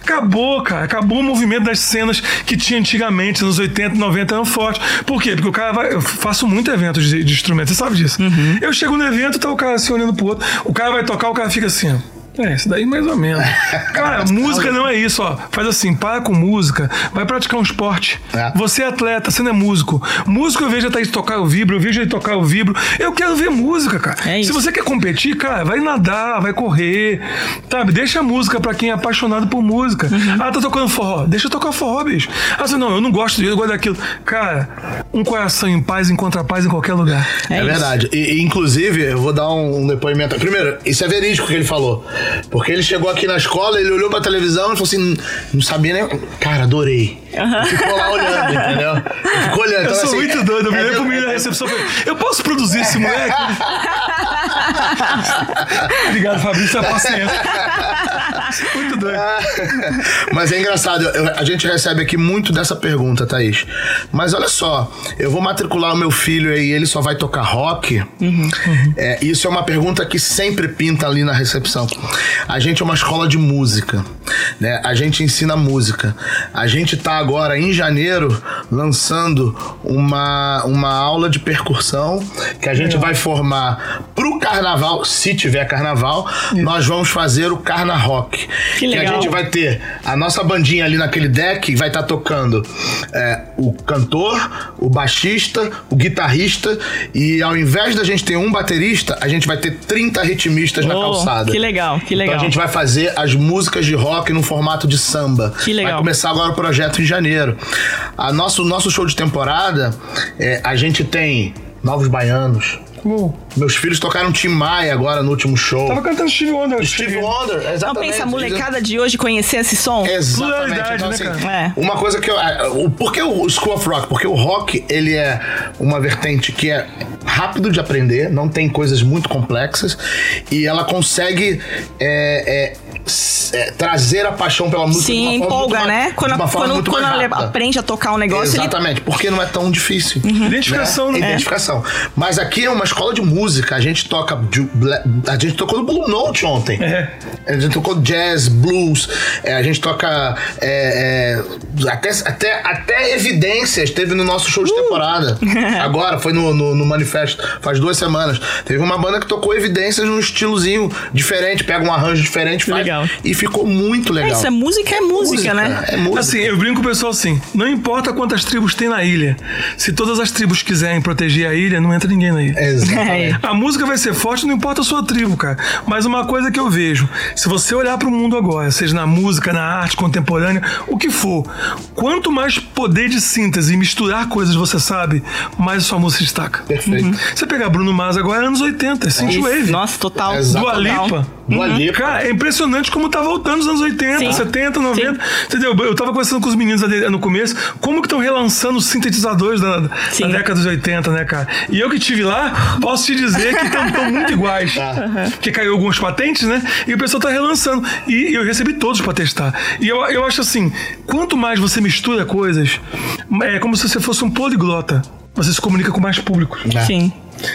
Acabou, cara. Acabou o movimento das cenas que tinha antigamente, nos 80, 90 eram fortes. Por quê? Porque o cara vai. Eu faço muito evento de, de instrumento, você sabe disso. Uhum. Eu chego no evento, tá o cara assim olhando pro outro. O cara vai tocar, o cara fica assim, ó. É, isso daí mais ou menos. Cara, música não é isso, ó. Faz assim, para com música, vai praticar um esporte. É. Você é atleta, você não é músico. Músico eu vejo a Thaís tocar o vibro, eu vejo ele tocar o vibro. Eu quero ver música, cara. É isso. Se você quer competir, cara, vai nadar, vai correr, sabe? Deixa a música pra quem é apaixonado por música. Uhum. Ah, tá tocando forró. Deixa eu tocar forró, bicho. Ah, você, não, eu não gosto disso, eu gosto daquilo. Cara, um coração em paz encontra paz em qualquer lugar. É, isso. verdade. E, e, inclusive, eu vou dar um, um depoimento. Primeiro, isso é verídico que ele falou. Porque ele chegou aqui na escola, ele olhou pra televisão e falou assim: não sabia nem. Cara, adorei. Ficou lá olhando, entendeu? Ele Ficou olhando. Eu Então, sou assim, muito doido, eu é virei pro ver- menino da recepção falei, eu posso produzir esse moleque? Obrigado, Fabrício, a paciência. muito doido. Mas é engraçado, a gente recebe aqui muito dessa pergunta, Thaís. Mas olha só, eu vou matricular o meu filho e ele só vai tocar rock? É, isso é uma pergunta que sempre pinta ali na recepção. A gente é uma escola de música, né? A gente ensina música. A gente tá agora, em janeiro, lançando uma, uma aula de percussão que a gente vai formar pro carnaval, se tiver carnaval, nós vamos fazer o Carna Rock. Que a legal. gente vai ter a nossa bandinha ali naquele deck, vai estar tocando é, o cantor, o baixista, o guitarrista, e ao invés da gente ter um baterista, a gente vai ter 30 ritmistas na Oh, calçada. que legal, que legal. Então a gente vai fazer as músicas de rock no formato de samba. Que legal. Vai começar agora o projeto em janeiro. A nosso, nosso show de temporada, é, a gente tem Novos Baianos. Uou. Meus filhos tocaram Tim Maia agora no último show. Tava cantando Steve Wonder. Steve Wonder, exatamente. Não pensa a molecada de hoje conhecer esse som? Exatamente. Então, né, assim, cara? É. Uma coisa que eu. é, o- Por que o School of Rock? Porque o rock, ele é uma vertente que é rápido de aprender, não tem coisas muito complexas, e ela consegue é, é, é, trazer a paixão pela música de Sim, uma forma empolga, muito mais- né? Quando, quando, muito quando mais ela rápida. aprende a tocar um negócio, ele Exatamente, porque não é tão difícil. Identificação, né? Identificação. Mas aqui é uma escola de música. A gente toca. A gente tocou no Blue Note ontem. É. A gente tocou jazz, blues. é, a gente toca. é, é, até, até, até evidências teve no nosso show de Uh! temporada. Agora, foi no, no, no manifesto, faz duas semanas. Teve uma banda que tocou evidências num estilozinho diferente, pega um arranjo diferente, faz. Legal. E ficou muito É legal. isso, é música, é música, né? É música. Assim, eu brinco com o pessoal assim: não importa quantas tribos tem na ilha. Se todas as tribos quiserem proteger a ilha, não entra ninguém na ilha. Exatamente. A música vai ser forte, não importa a sua tribo, cara. Mas uma coisa que eu vejo, se você olhar para o mundo agora, seja na música, na arte contemporânea, o que for, quanto mais poder de síntese e misturar coisas você sabe, mais a sua música destaca. Perfeito. Você pegar Bruno Mars agora, é anos 80, é synthwave. Nossa, total. Exato. Dua Lipa. Dua Lipa. Cara, é impressionante como tá voltando os anos 80, Sim. 70, 90. Entendeu? Eu tava conversando com os meninos ali no começo, como que estão relançando os sintetizadores da, da Sim. década dos 80, né, cara? E eu que tive lá, posso te dizer que estão muito iguais. Porque caiu algumas patentes, né? E o pessoal tá relançando. E eu recebi todos pra testar. E eu, eu acho assim, quanto mais você mistura coisas, é como se você fosse um poliglota. Você se comunica com mais públicos. Sim.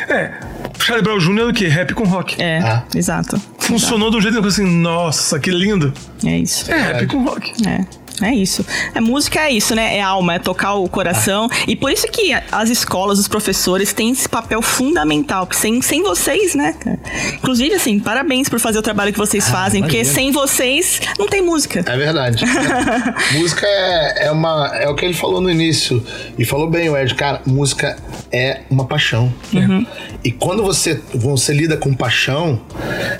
É, Charlie Brown Jr. é o quê? Rap com rock. É, Ah. exato. Funcionou de um jeito que eu assim, nossa, que lindo. É isso. É rap com rock. É. É isso. É música é isso, né? É alma, é tocar o coração. E por isso que as escolas, os professores têm esse papel fundamental. Porque sem, sem vocês, né? cara? Inclusive, assim, parabéns por fazer o trabalho que vocês fazem, porque imagina. sem vocês não tem música. É verdade. música é, é, uma, é o que ele falou no início. E falou bem, o Ed. Cara, música é uma paixão. Uhum. E quando você, você lida com paixão,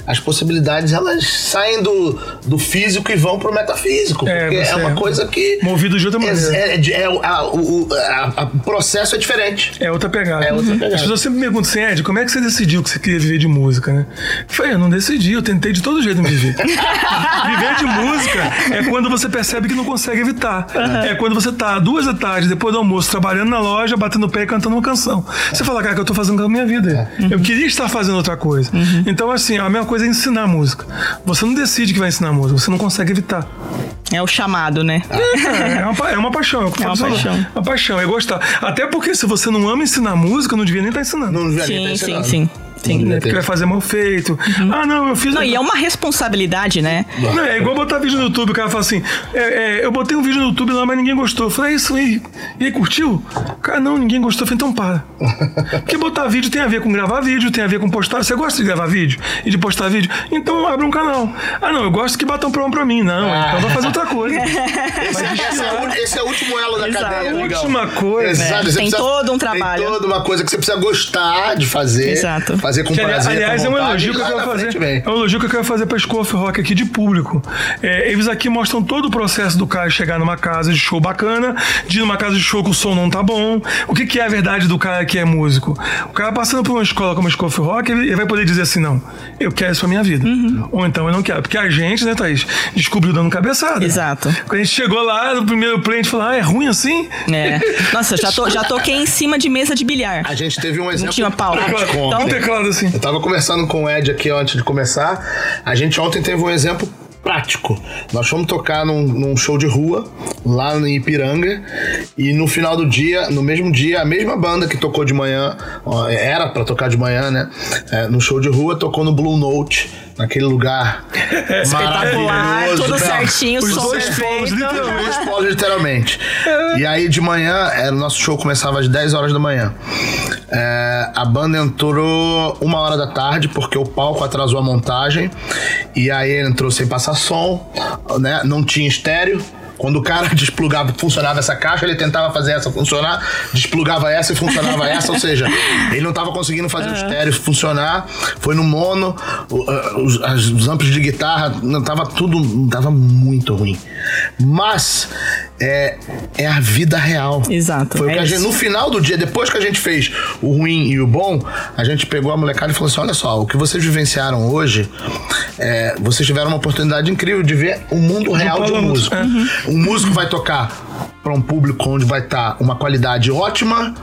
as possibilidades elas saem do, do físico e vão pro metafísico. É, porque é, você uma é coisa que. movido de outra maneira. É, é, é, a- o, a- a- o processo é diferente. É outra pegada. É outra pegada. As pessoas sempre me perguntam assim, Ed, como é que você decidiu que você queria viver de música, né? Eu falei, eu não decidi, eu tentei de todo jeito me viver. viver de música é quando você percebe que não consegue evitar. É quando você tá duas da tarde, depois do almoço, trabalhando na loja, batendo o pé e cantando uma canção. Você fala, cara, que eu tô fazendo com a minha vida. Eu queria estar fazendo outra coisa. Então, assim, a mesma coisa é ensinar música. Você não decide que vai ensinar música, você não consegue evitar. É o chamado, né? É, é uma, é uma paixão. É, É uma paixão. Uma paixão, é gostar. Até porque se você não ama ensinar música, não devia nem estar ensinando. Não devia nem Sim, ter sim, ensinado. sim. Sim. devia Porque ter. vai fazer mal feito. Ah, não, eu fiz. Não, e é uma responsabilidade, né? Não, é igual botar vídeo no YouTube, o cara fala assim: é, é, eu botei um vídeo no YouTube lá, mas ninguém gostou. Eu falei, é isso aí. E aí, curtiu? Cara, não, ninguém gostou. Eu falei, então para. Porque botar vídeo tem a ver com gravar vídeo, tem a ver com postar. Você gosta de gravar vídeo e de postar vídeo? Então abre um canal. Ah, não, eu gosto que batam palma pra mim. Não, então vai fazer outra coisa. Esse, esse é, o, esse é o último elo da Exato. cadeia, amigão. Última coisa. Exato, É, tem precisa- todo um trabalho. Tem toda uma coisa que você precisa gostar de fazer. Exato. Fazer com Que, aliás, prazer, aliás, com é um vontade, elogio que eu quero fazer. frente. É um elogio que eu quero fazer pra School of Rock aqui de público. É, eles aqui mostram todo o processo do cara chegar numa casa de show bacana, de ir numa casa de show que o som não tá bom. O que, que é a verdade do cara que é músico? O cara passando por uma escola como a School of Rock, ele, ele vai poder dizer assim: não, eu quero isso pra minha vida. Ou então eu não quero. Porque a gente, né, Thaís, descobriu dando cabeçada. Exato. Quando a gente chegou lá, no primeiro play, a gente falou: ah, é ruim assim? É. Nossa, já, tô, já toquei em cima de mesa de bilhar. A gente teve um exemplo tinha palco. prático Um assim. Eu tava conversando com o Ed aqui antes de começar. A gente ontem teve um exemplo prático. Nós fomos tocar num, num show de rua, lá em Ipiranga, e no final do dia, no mesmo dia, a mesma banda que tocou de manhã, era pra tocar de manhã, né? É, no show de rua, tocou no Blue Note, naquele lugar Espetacular, maravilhoso. tudo Não, certinho, Os som dois perfeito. literalmente. Polos, literalmente. E aí de manhã, é, o nosso show começava às 10 horas da manhã. É, a banda entrou uma hora da tarde, porque o palco atrasou a montagem. E aí ele entrou sem passar som, né? Não tinha estéreo. Quando o cara desplugava, funcionava essa caixa, ele tentava fazer essa funcionar, desplugava essa e funcionava essa, ou seja, ele não estava conseguindo fazer o estéreo funcionar. Foi no mono, os, os amplos de guitarra, não tava tudo, tava muito ruim. Mas é, é a vida real. Exato, Foi o é que a gente, no final do dia, depois que a gente fez o ruim e o bom, a gente pegou a molecada e falou assim: olha só, o que vocês vivenciaram hoje, é, vocês tiveram uma oportunidade incrível de ver o mundo real de um músico. é. Um músico vai tocar para um público onde vai estar uma qualidade ótima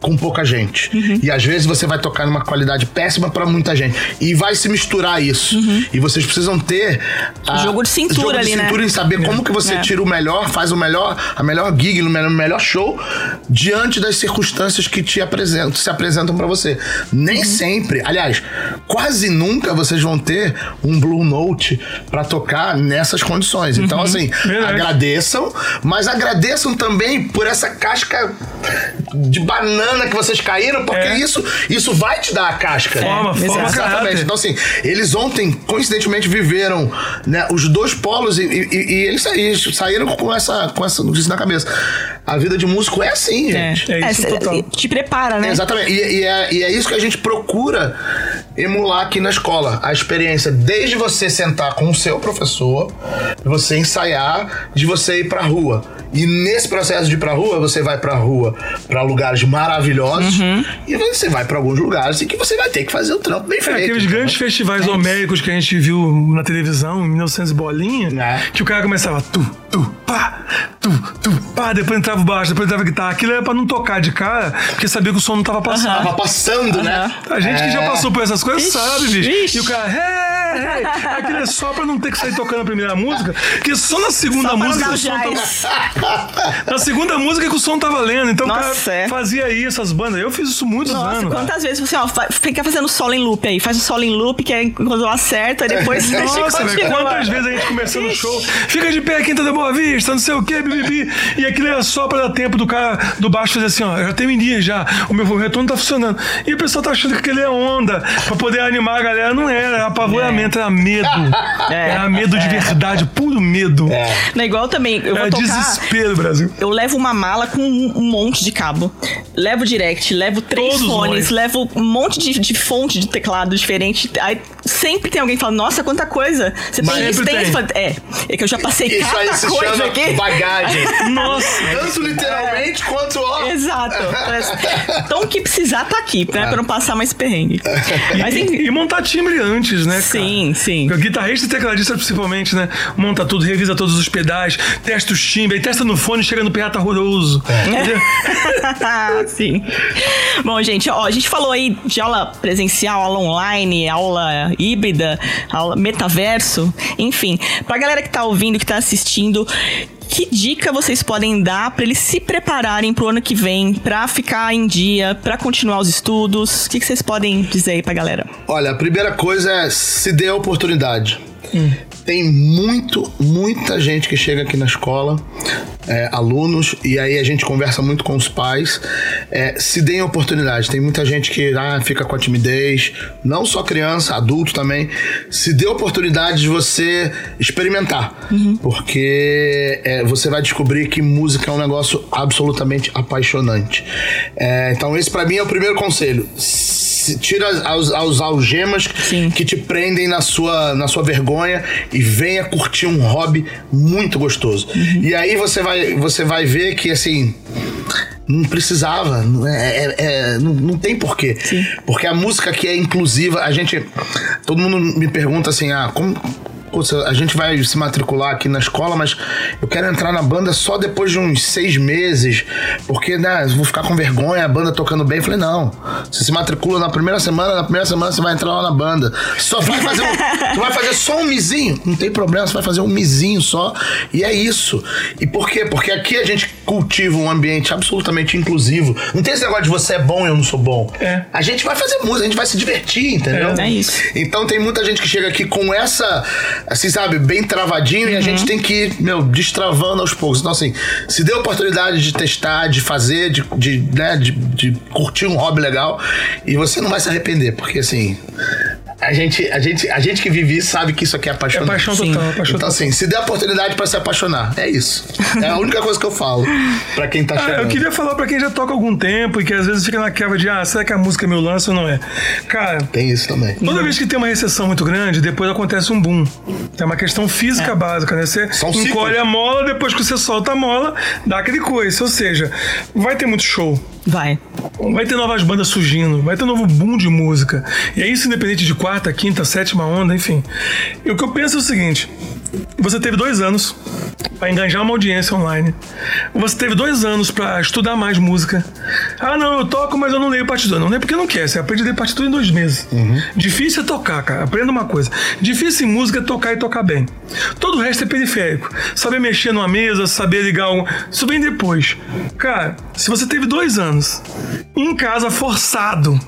com pouca gente. Uhum. E às vezes você vai tocar numa qualidade péssima para muita gente. E vai se misturar isso. E vocês precisam ter a- Uhum. Jogo de cintura jogo de ali, né? cintura e saber como que você É. tira o melhor, faz o melhor, a melhor gig, o melhor, melhor show diante das circunstâncias que te apresentam, se apresentam para você. Nem sempre, aliás, quase nunca vocês vão ter um Blue Note para tocar nessas condições. Então, assim, Verdade. agradeçam, mas agradeçam também por essa casca de banana que vocês caíram, porque É. isso, isso vai te dar a casca. Forma, É, forma caráter. Exatamente. Então, assim, eles ontem, coincidentemente, viveram né, os dois polos e, e- e eles saíram, saíram com essa, com essa notícia na cabeça. A vida de músico é assim, É. gente. É isso cê- total. te prepara, né? Exatamente. E, e é, e é isso que a gente procura emular aqui na escola. A experiência, desde você sentar com o seu professor, você ensaiar, de você ir pra rua. E nesse processo de ir pra rua, você vai pra rua pra lugares maravilhosos Uhum. e você vai pra alguns lugares em que você vai ter que fazer o trampo bem É, feito. aqueles grandes festivais homéricos que a gente viu na televisão em 1900 e bolinha, É. que o cara começava tu, tu, pá, tu, tu, pá, depois entrava o baixo, depois entrava a guitarra. Aquilo era pra não tocar de cara, porque sabia que o som não tava passando. Tava passando, né? A gente que já É. passou por essas coisas Sabe, bicho. ixi. E o cara, hey, é, é. Aquele é só pra não ter que sair tocando a primeira música, que só na segunda Só música o o som tava... Na segunda música que o som tá valendo. Então o Nossa, cara é. fazia isso, as bandas. Eu fiz isso muitos Nossa, anos. quantas vezes você, ó, fica fazendo solo em loop aí. Faz o solo em loop, que é quando acerta, depois Nossa, velho, quantas vezes a gente começando o show, fica de pé, quinta da Boa Vista, não sei o que, bibibi. E aquilo é só pra dar tempo do cara do baixo fazer assim, ó, eu já dia já, o meu retorno tá funcionando. E o pessoal tá achando que aquele é onda, pra poder animar a galera. Não era, era apavoramento, era medo. É. Era medo de verdade, puro medo. Não é igual também, eu vou Era tocar... desespero, Brasil. Eu levo uma mala com um um monte de cabo. Levo direct, levo três Todos fones, nós. levo um monte de, de fonte de teclado diferente. Aí sempre tem alguém que fala, nossa, quanta coisa. Você Mas tem isso, tem isso. É, é que eu já passei Isso cada aí se coisa chama aqui. bagagem. Nossa. Tanto literalmente quanto, ó. Exato. Então, o que precisar tá aqui, né? Pra não passar mais perrengue. Mas enfim. E montar timbre antes, né, cara? Sim, sim. O guitarrista e tecladista, principalmente, né? Monta tudo, revisa todos os pedais, testa os timbres, aí testa no fone, chega no PA tá horroroso. Entendeu? Sim. Bom, gente, ó, a gente falou aí de aula presencial, aula online, aula híbrida, aula metaverso, enfim. Pra galera que tá ouvindo, que tá assistindo, que dica vocês podem dar pra eles se prepararem pro ano que vem, pra ficar em dia, pra continuar os estudos? O que, que vocês podem dizer aí pra galera? Olha, a primeira coisa é se dê a oportunidade. Tem muito, muita gente que chega aqui na escola, é, alunos, e aí a gente conversa muito com os pais. É, se deem oportunidade. Tem muita gente que ah, fica com a timidez, não só criança, adulto também. Se dê oportunidade de você experimentar, porque é, você vai descobrir que música é um negócio absolutamente apaixonante. É, então, esse pra mim é o primeiro conselho. Se- tira as, as algemas Sim. que te prendem na sua, na sua vergonha e venha curtir um hobby muito gostoso. E aí você vai, você vai ver que assim. Não precisava, não é, é- é- não, não tem porquê. Porque a música aqui é inclusiva, a gente. Todo mundo me pergunta assim: ah, como. Putz, a gente vai se matricular aqui na escola, mas eu quero entrar na banda só depois de uns seis meses, porque, né, eu vou ficar com vergonha, a banda tocando bem. Eu falei, não, você se matricula na primeira semana, na primeira semana você vai entrar lá na banda. Só vai fazer um, tu vai fazer só um mizinho, não tem problema, você vai fazer um mizinho só, e é isso. E por quê? Porque aqui a gente cultiva um ambiente absolutamente inclusivo. Não tem esse negócio de você é bom e eu não sou bom. É. A gente vai fazer música, a gente vai se divertir, entendeu? É isso. Então tem muita gente que chega aqui com essa, assim, sabe, bem travadinho e a gente tem que ir, meu, destravando aos poucos. Então, assim, se dê a oportunidade de testar, de fazer, de, de, né, de, de curtir um hobby legal e você não vai se arrepender, porque, assim, a gente, a gente, a gente que vive isso sabe que isso aqui é É apaixonante. paixão Sim. total, paixão Então, total. assim, se der a oportunidade pra se apaixonar, é isso. É a única coisa que eu falo pra quem tá Ah, chegando. eu queria falar pra quem já toca há algum tempo e que às vezes fica naquela de, ah, será que a música é meu lance ou não é? Cara, Tem isso também. Toda vez que tem uma recessão muito grande, depois acontece um boom. É uma questão física básica, né? Você São encolhe ciclos. a mola, depois que você solta a mola, dá aquele coice. Ou seja, vai ter muito show. Vai. Vai ter novas bandas surgindo, vai ter novo boom de música. E é isso independente de quarta, quinta, sétima onda, enfim. E o que eu penso é o seguinte: você teve dois anos para enganjar uma audiência online. Você teve dois anos para estudar mais música. Ah, não, eu toco, mas eu não leio partitura. Não lê porque não quer. Você aprende a ler partitura em dois meses. Difícil é tocar, cara. Aprenda uma coisa. Difícil em música é tocar e tocar bem. Todo o resto é periférico. Saber mexer numa mesa, saber ligar um. Isso vem depois. Cara, se você teve dois anos em casa forçado,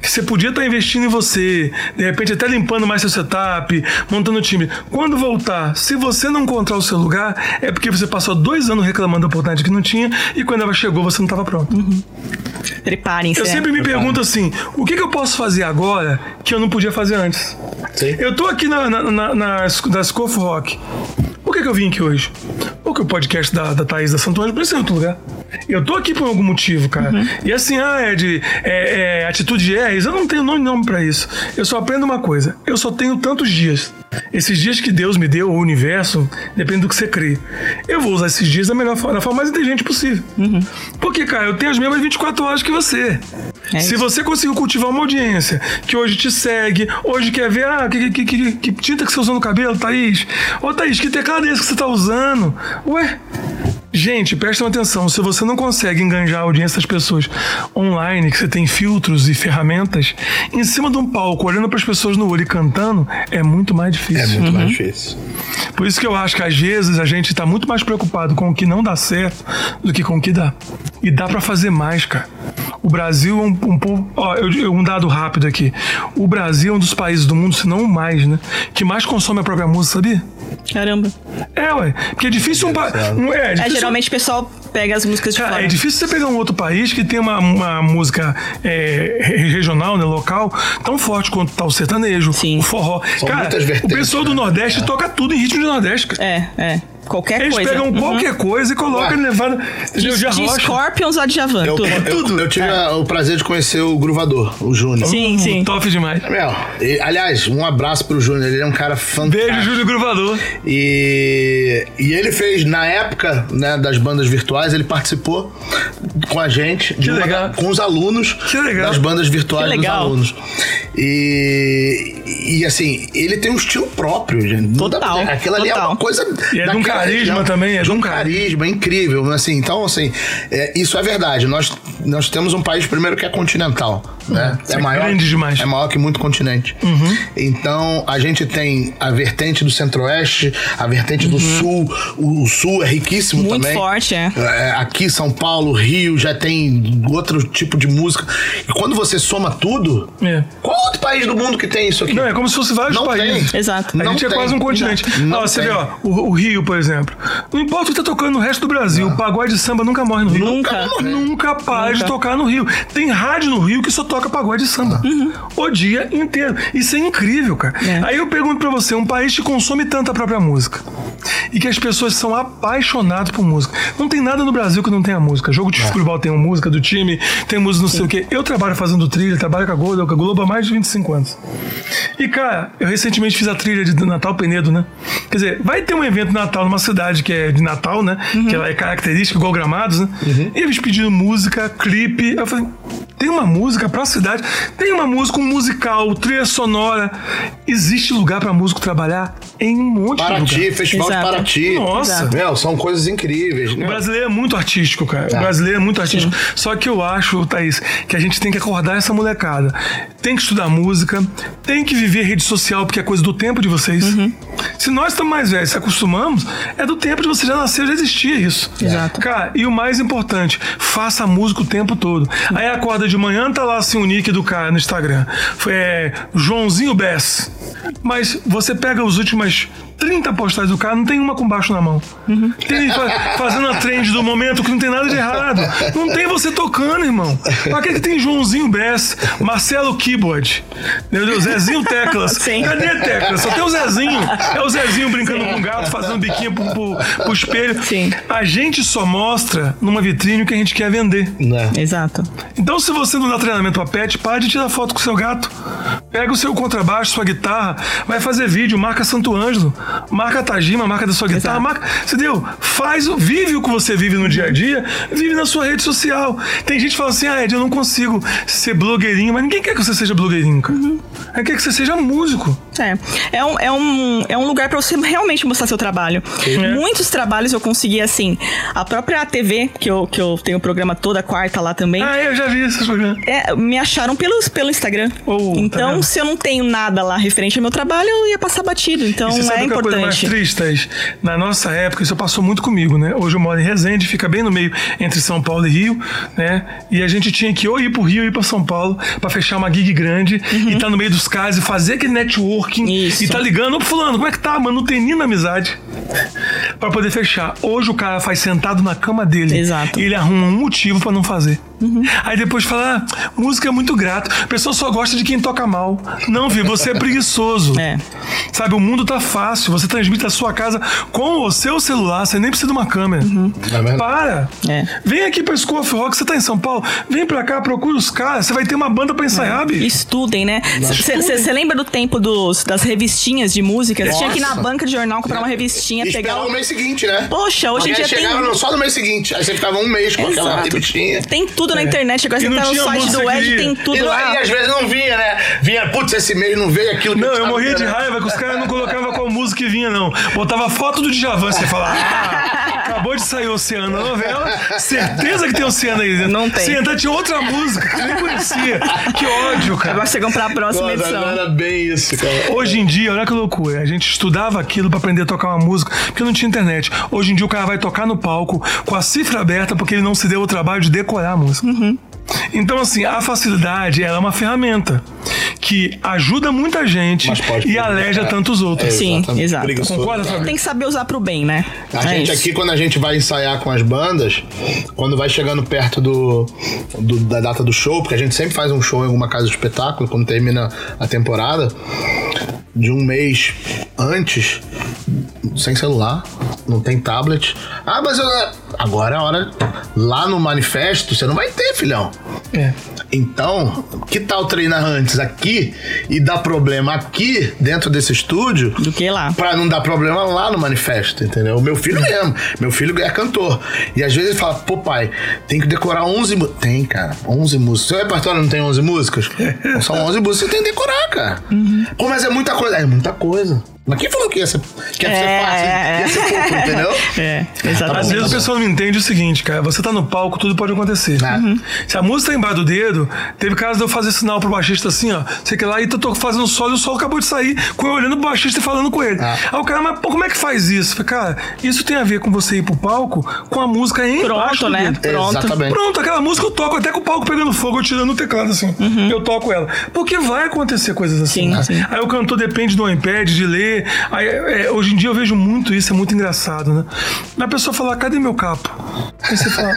que você podia estar investindo em você, de repente até limpando mais seu setup, montando time. Quando voltar, se você não encontrar o seu lugar, é porque você passou dois anos reclamando da oportunidade que não tinha e quando ela chegou você não estava pronto. Preparem-se. Eu é. sempre me pergunto assim: o que, que eu posso fazer agora que eu não podia fazer antes? Sim. Eu tô aqui na, na, na, na, na Scoff Rock. Por que, que eu vim aqui hoje? Porque o podcast da, da Thaís da Ângelo precisa em outro lugar. Eu tô aqui por algum motivo, cara. E assim, ah, é de é, é, atitude de R's, eu não tenho nome, nome pra isso. Eu só aprendo uma coisa: eu só tenho tantos dias. Esses dias que Deus me deu, o universo, depende do que você crê. Eu vou usar esses dias da melhor forma, da forma mais inteligente possível. Porque, cara, eu tenho as mesmas 24 horas que você. É Se você conseguiu cultivar uma audiência que hoje te segue, hoje quer ver, ah, que, que, que, que tinta que você usou no cabelo, Thaís? Ô, Thaís, que teclado é esse que você tá usando? Ué, Gente, prestem atenção. Se você não consegue enganjar a audiência das pessoas online, que você tem filtros e ferramentas, em cima de um palco, olhando para as pessoas no olho e cantando, é muito mais difícil. É muito mais difícil. Por isso que eu acho que às vezes a gente tá muito mais preocupado com o que não dá certo do que com o que dá. E dá para fazer mais, cara. O Brasil é um, um povo. Ó, eu- um dado rápido aqui. O Brasil é um dos países do mundo, se não o mais, né? Que mais consome a própria música, sabia? Caramba. É, ué. Porque é difícil um. pa- um- É, É, difícil- geralmente o pessoal pega as músicas de Cara, fora. é difícil você pegar um outro país que tem uma, uma música é, re- regional, né, local, tão forte quanto tá o sertanejo, Sim. o forró. São cara, o pessoal do né? Nordeste toca tudo em ritmo de Nordeste, cara. É, é. Qualquer Eles coisa. pegam Uhum. qualquer coisa e colocam em levada De, de, de. Scorpions a Djavan, Eu, tudo. eu, eu tive a- o prazer de conhecer o Gruvador, o Júnior. Sim, sim. Top demais. Meu, e- aliás, um abraço pro Júnior, ele é um cara fantástico. Beijo, Júlio Gruvador. E, e ele fez, na época né, das bandas virtuais, ele participou com a gente, uma- com os alunos Que legal. das bandas virtuais Que dos alunos. E, e assim, ele tem um estilo próprio, gente. Total, Aquilo ali é total. uma coisa. E é de um daquela carisma também, é de um carisma incrível. Assim, então, assim, é, isso é verdade. Nós, nós temos um país, primeiro, que é continental. Né? é grande demais. É maior que muito continente. Uhum. Então, a gente tem a vertente do centro-oeste, a vertente do sul. O, o sul é riquíssimo Uhum. Muito também. forte, é. É, Aqui, São Paulo, Rio, já tem outro tipo de música. E quando você soma tudo, É. qual outro país do mundo que tem isso aqui? Não, é como se fosse vários Não países. tem. Exato. A Não gente é tem. quase um continente. Não Ó, você vê, ó, o, o Rio, por exemplo. Não importa o que tá tocando no resto do Brasil, o pagode de samba nunca morre no Rio. Nunca. Nunca para de tocar no Rio. Tem rádio no Rio que só toca pagode de samba. O dia inteiro. Isso é incrível, cara. É. Aí eu pergunto pra você, um país que consome tanto a própria música e que as pessoas são apaixonadas por música. Não tem nada no Brasil que não tenha música. Jogo de futebol tem música do time, tem música não sei o quê. Eu trabalho fazendo trilha, trabalho com a Globo, com a Globo há mais de 25 anos. E, cara, eu recentemente fiz a trilha de Natal Penedo, né? Quer dizer, vai ter um evento de Natal numa cidade que é de Natal, né? Que ela é característica, igual Gramados, né? E eles pediram música, clipe. Eu falei, tem uma música pra cidade, tem uma música, um musical, trilha sonora. Existe lugar pra músico trabalhar em um monte de Paraty, lugar. Festival Exato. de Paraty. Nossa. Meu, são coisas incríveis. O né? brasileiro é muito artístico, cara. O brasileiro é muito artístico. Só que eu acho, Thaís, que a gente tem que acordar essa molecada. Tem que estudar música, tem que viver rede social, porque é coisa do tempo de vocês. Se nós estamos mais velhos, se acostumamos, é do tempo de você já nascer, já existia isso. Exato. Cara, e o mais importante, faça música o tempo todo. Aí acorda de manhã, tá lá assim o nick do cara no Instagram. Foi é, Joãozinho Bess. Mas você pega os últimas 30 postagens do cara, não tem uma com baixo na mão. Tem ele fa- fazendo a trend do momento que não tem nada de errado. Não tem você tocando, irmão. Pra que, que tem Joãozinho Bess, Marcelo Keyboard, meu Deus, Zezinho Teclas? Sim. Cadê Teclas? Só tem o Zezinho. É o Zezinho brincando com o gato, fazendo biquinho pro, pro, pro espelho. Sim. A gente só mostra numa vitrine o que a gente quer vender. Né? Exato. Então, se você não dá treinamento pra pet, para de tirar foto com o seu gato. Pega o seu contrabaixo, sua guitarra, vai fazer vídeo, marca Santo Ângelo, marca Tajima, marca da sua guitarra, Exato. marca. Entendeu? Faz, o- vive o que você vive no dia a dia, vive na sua rede social. Tem gente que fala assim, ah, Ed, eu não consigo ser blogueirinho, mas ninguém quer que você seja blogueirinho, cara. Uhum. É quer que você seja músico. É, é um, é um, é um lugar pra você realmente mostrar seu trabalho. Muitos trabalhos eu consegui assim. A própria TV, que eu, que eu tenho o programa toda quarta lá também. Ah, eu já vi esses programas. é, me acharam pelos, pelo Instagram. Oh, tá então, vendo? se eu não tenho nada lá referente ao meu trabalho, eu ia passar batido. Então, é que a coisa mais importante. triste, Thaís? Na nossa época, isso passou muito comigo, né? Hoje eu moro em Resende, fica bem no meio entre São Paulo e Rio, né? E a gente tinha que ou ir pro Rio ou ir pra São Paulo pra fechar uma gig grande e tá no meio dos caras e fazer aquele networking Isso. e tá ligando, ô fulano, como é que tá? Mano, não tem nem na amizade pra poder fechar. Hoje o cara faz sentado na cama dele. Exato. E ele arruma um motivo pra não fazer. Aí depois fala, ah, música é muito grato. A pessoa só gosta de quem toca mal. Não, filho, você é preguiçoso. É. Sabe, o mundo tá fácil. Você transmite a sua casa com o seu celular, você nem precisa de uma câmera. Tá vendo? Para! É. Vem aqui pra School of Rock, você tá em São Paulo. Vem pra cá, procura os caras. Você vai ter uma banda pra ensaiar, bicho. Estudem, né? Você lembra do tempo dos, das revistinhas de música? Você tinha que ir na banca de jornal comprar uma revistinha, E pegar o. o mês seguinte, né? Poxa, hoje em dia tem. só no mês seguinte. Aí você ficava um mês com aquela Exato. revistinha. Tem tudo na internet. Agora você tá no site do Ed, tem tudo E, não- lá. e às vezes não vinha, né? Vinha, putz, esse mês não veio aquilo que Não, eu tava morria de raiva que os caras não colocavam qual música que vinha, não. Botava foto do Djavan, você fala, ah, acabou de sair Oceano na novela. Certeza que tem Oceano aí dentro. Não tem. Se entrar, tinha outra música que eu nem conhecia. Que ódio, cara. Agora chegamos pra próxima Nossa, edição. era bem isso, cara. Hoje em dia, olha que loucura. A gente estudava aquilo pra aprender a tocar uma música, porque não tinha internet. Hoje em dia o cara vai tocar no palco com a cifra aberta porque ele não se deu o trabalho de decorar a música. Então, assim, a facilidade ela é uma ferramenta que ajuda muita gente e aleja tantos outros. Sim, Exatamente. exato. Concorda, Fabrício? Tem que saber usar pro bem, né? A É gente isso. aqui, quando a gente vai ensaiar com as bandas, quando vai chegando perto do, do- da data do show, porque a gente sempre faz um show em alguma casa de espetáculo, quando termina a temporada, de um mês antes, sem celular, não tem tablet. Ah, mas eu, agora é a hora. Lá no manifesto, você não vai ter, filhão. É. Então, que tal treinar antes aqui e dar problema aqui, dentro desse estúdio, Do que lá. Pra não dar problema lá no manifesto, entendeu? O meu filho mesmo. Meu filho é cantor. E às vezes ele fala, pô, pai, tem que decorar 11 músicas. Tem, cara, 11 músicas. Seu repertório não tem 11 músicas? São 11 músicas, você tem que decorar, cara. Pô, mas é muita coisa. É muita coisa. Mas quem falou que ia ser, que ia ser É, fácil? é. Ia ser pouco, entendeu? É, Às exatamente. vezes o pessoal não entende o seguinte, cara. Você tá no palco, tudo pode acontecer. Uhum. Se a música tá embaixo do dedo, teve caso de eu fazer sinal pro baixista assim, ó. Sei que lá, e eu tô fazendo solo e o solo acabou de sair, com eu olhando pro baixista e falando com ele. Ah. Aí o cara, mas pô, como é que faz isso? Falei, cara, isso tem a ver com você ir pro palco com a música embaixo Pronto, né? dedo. Pronto. Exatamente. Pronto, aquela música eu toco até com o palco pegando fogo, eu tirando o teclado assim. Eu toco ela. Porque vai acontecer coisas assim. Sim, né? sim. Aí o cantor depende do iPad, de ler. Aí, é, hoje em dia eu vejo muito isso, é muito engraçado, né? A pessoa fala, cadê meu capo? Aí você fala,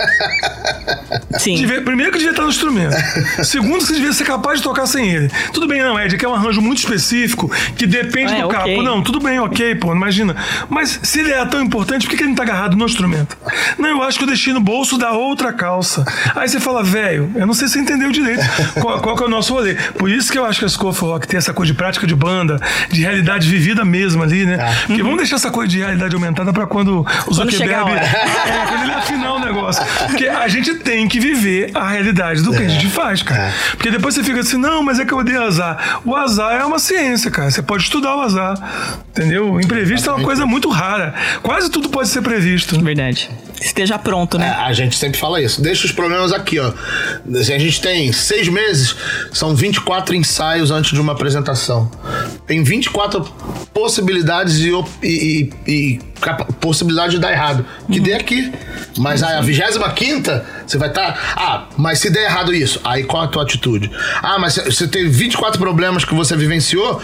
Sim. devia- primeiro que devia estar no instrumento. Segundo, que você devia ser capaz de tocar sem ele. Tudo bem, não, Ed, que é um arranjo muito específico, que depende É, do capo. Não, tudo bem, ok, pô, imagina. Mas se ele é tão importante, por que, que ele não tá agarrado no instrumento? Não, eu acho que eu deixei no bolso da outra calça. Aí você fala, velho, eu não sei se você entendeu direito qual, qual que é o nosso rolê. Por isso que eu acho que a Scofa Rock tem essa coisa de prática de banda, de realidade vivida mesmo ali, né? Porque vamos deixar essa coisa de realidade aumentada pra quando o Zuckerberg. É, quando ele afinar o negócio. Porque a gente tem que viver a realidade do que a gente faz, cara. Porque depois você fica assim, não, mas é que eu odeio azar. O azar é uma ciência, cara. Você pode estudar o azar. Entendeu? O imprevisto é uma coisa muito rara. Quase tudo pode ser previsto. Verdade. Esteja pronto, né? A gente sempre fala isso. Deixa os problemas aqui, ó. Se a gente tem seis meses, são 24 ensaios antes de uma apresentação. Tem 24 possibilidades e, e, e- e possibilidade de dar errado. Que dê aqui. Mas aí, a 25 você vai estar. ah, mas se der errado isso, aí qual a tua atitude? Ah, mas você teve 24 problemas que você vivenciou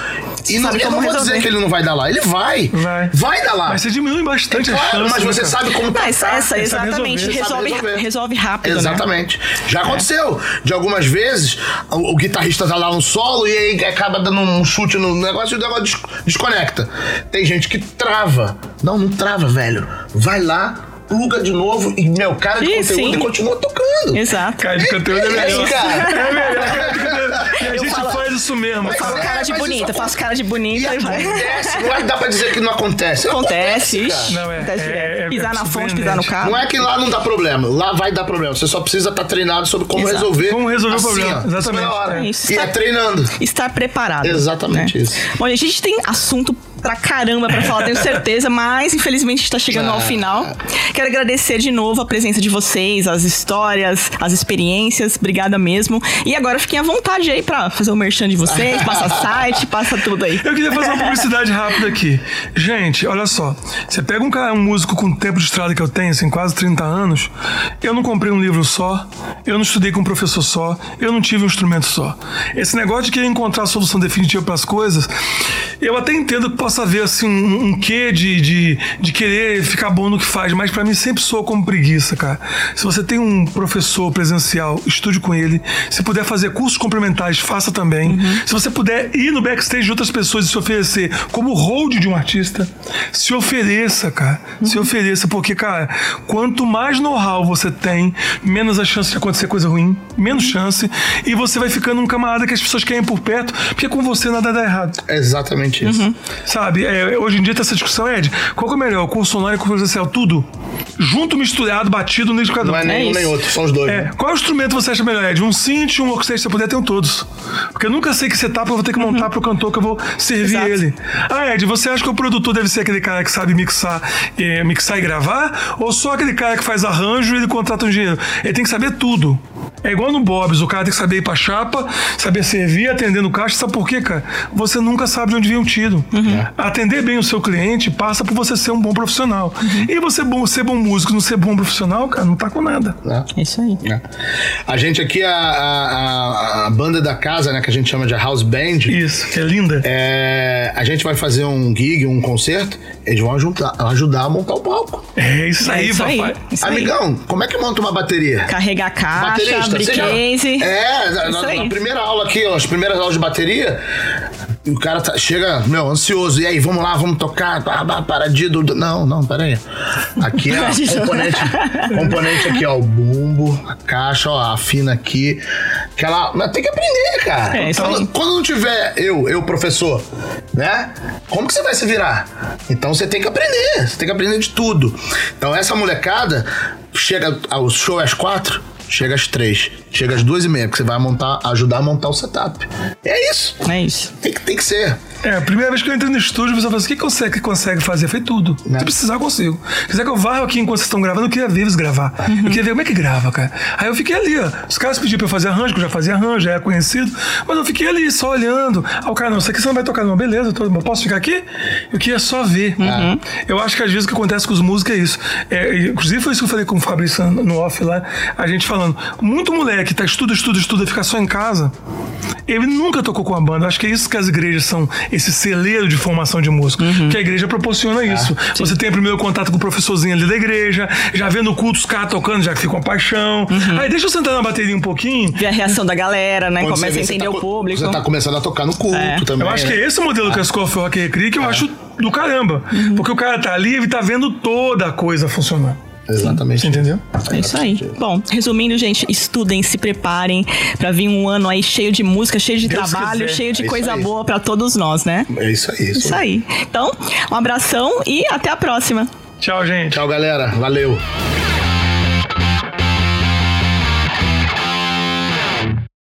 e não, sabe eu como não vou resolver. dizer que ele não vai dar lá. Ele vai. Vai. Vai dar lá. Mas você diminui bastante as Claro, chances. mas né, você cara? sabe como Mas essa, sabe exatamente. Resolve, resolver. resolve rápido, né? Exatamente. Já aconteceu. De algumas vezes, o, o guitarrista tá lá no solo e aí acaba dando um chute no negócio e o negócio des- desconecta. Tem gente que trava. Não, não trava, velho. Vai lá, pluga de novo e, meu, cara de Sim, conteúdo sim. e continua tocando. Exato. Cara de conteúdo é É melhor. isso, cara. É melhor, cara de conteúdo. E a Eu gente falo- faz isso mesmo. Faço É, cara de bonita, isso faço cara de bonita e vai. acontece. Não é que dá pra dizer que não acontece. Acontece, ixi. Não, é- Acontece é- direto. é- pisar é na fonte, pisar no carro. Não é que lá não dá problema, lá vai dar problema. Você só precisa estar treinado sobre como Exato. resolver. Como resolver o assim, problema, ó, exatamente. hora. É isso. E é treinando. Estar preparado. Exatamente né? isso. Bom, a gente tem assunto pra caramba pra falar, tenho certeza, mas infelizmente está chegando ao Ah. final. Quero agradecer de novo a presença de vocês, as histórias, as experiências. Obrigada mesmo. E agora fiquem à vontade aí pra fazer o merchan de vocês, passa site, passa tudo aí. Eu queria fazer uma publicidade rápida aqui. Gente, olha só. Você pega um cara, um músico com o tempo de estrada que eu tenho, assim, quase 30 anos. Eu não comprei um livro só, eu não estudei com um professor só, eu não tive um instrumento só. Esse negócio de querer encontrar a solução definitiva para as coisas, eu até entendo que possa haver assim um, um quê de, de, de querer ficar bom no que faz, mas para mim sempre soa como preguiça, cara. Se você tem um professor presencial, estude com ele. Se puder fazer cursos complementares, faça também. Se você puder ir no backstage de outras pessoas e se oferecer como hold de um artista, se ofereça, cara. Se ofereça, porque, cara, quanto mais know-how você tem, menos a chance de acontecer coisa ruim, menos chance, e você vai ficando um camarada que as pessoas querem por perto, porque com você nada dá errado. É exatamente isso. Uhum. Sabe, é, hoje em dia tem essa discussão, Ed, qual que é melhor, o curso online e o curso presencial? Tudo. Junto, misturado, batido no liquidificador. Não é nem um nem outro, são os dois. É, né? qual instrumento você acha melhor, Ed? Um synth, um workstation, se você puder, tem todos. Porque eu nunca sei que setup eu vou ter que montar pro cantor que eu vou servir Exato. ele. Ah, Ed, você acha que o produtor deve ser aquele cara que sabe mixar, eh, mixar e gravar? Ou só aquele cara que faz arranjo e ele contrata um engenheiro? Ele tem que saber tudo. É igual no Bob's, o cara tem que saber ir pra chapa, saber servir, atender no caixa. Sabe por quê, cara? Você nunca sabe de onde vem o tiro. Atender bem o seu cliente passa por você ser um bom profissional. E você bom, ser bom músico, não ser bom profissional, cara, não tá com nada. É isso aí. É. A gente aqui, a, a, a- a banda da casa, né, que a gente chama de House Band, Isso, que é linda. é, a gente vai fazer um gig, um concerto, eles vão ajudar, ajudar a montar o palco. É isso aí, é isso aí. papai. Isso aí. Amigão, como é que monta uma bateria? Carregar caixa, já- briquese. É, na, Isso na- aí. na primeira aula aqui, ó, as primeiras aulas de bateria, o cara tá- chega, meu, ansioso. E aí, vamos lá, vamos tocar. Pá, pá, paradinho do. Não, não, peraí. Aqui é o componente, componente aqui, ó, o bumbo, a caixa, ó, afina aqui. Aquela. Mas tem que aprender, cara. É, isso aí. quando, quando não tiver eu, eu, professor, né? Como que você vai se virar? Então você tem que aprender, você tem que aprender de tudo. Então essa molecada chega ao show às quatro, chega às três, chega às duas e meia, porque você vai montar, ajudar a montar o setup. É isso. É isso. Tem que, tem que ser. É, a primeira vez que eu entrei no estúdio, você fala assim: o que consegue, que consegue fazer? Foi tudo. Né? Se precisar, eu consigo. Se quiser que eu vá aqui enquanto vocês estão gravando, eu queria ver eles gravar. Eu queria ver como é que grava, cara. Aí eu fiquei ali, ó. Os caras pediram pra eu fazer arranjo, que eu já fazia arranjo, já era conhecido. Mas eu fiquei ali, só olhando. Aí o cara, não, isso aqui você não vai tocar, não. Beleza, eu tô- eu posso ficar aqui? Eu queria só ver. Eu acho que às vezes o que acontece com os músicos é isso. É, inclusive foi isso que eu falei com o Fabrício no off lá, a gente falando. Muito moleque tá estuda, estuda, estuda, fica só em casa. Ele nunca tocou com a banda. Eu Acho que é isso que as igrejas são, esse celeiro de formação de músico. Que a igreja proporciona isso. Você tem o primeiro contato com o professorzinho ali da igreja, já vendo o culto, os caras tocando, já fica uma paixão. Aí deixa eu sentar na bateria um pouquinho. Ver a reação da galera, né? Quando Começa a entender tá o co- público. Você tá começando a tocar no culto É. também. Eu acho que né? é esse modelo que a Escola Rock Recria que eu acho do caramba. Porque o cara tá ali e tá vendo toda a coisa funcionar. Exatamente. Você entendeu? É isso aí. Bom, resumindo, gente, estudem, se preparem pra vir um ano aí cheio de música, cheio de Deus trabalho, quiser. cheio de É coisa aí. boa pra todos nós, né? É isso aí. Isso Isso aí. Então, um abração e até a próxima. Tchau, gente. Tchau, galera. Valeu.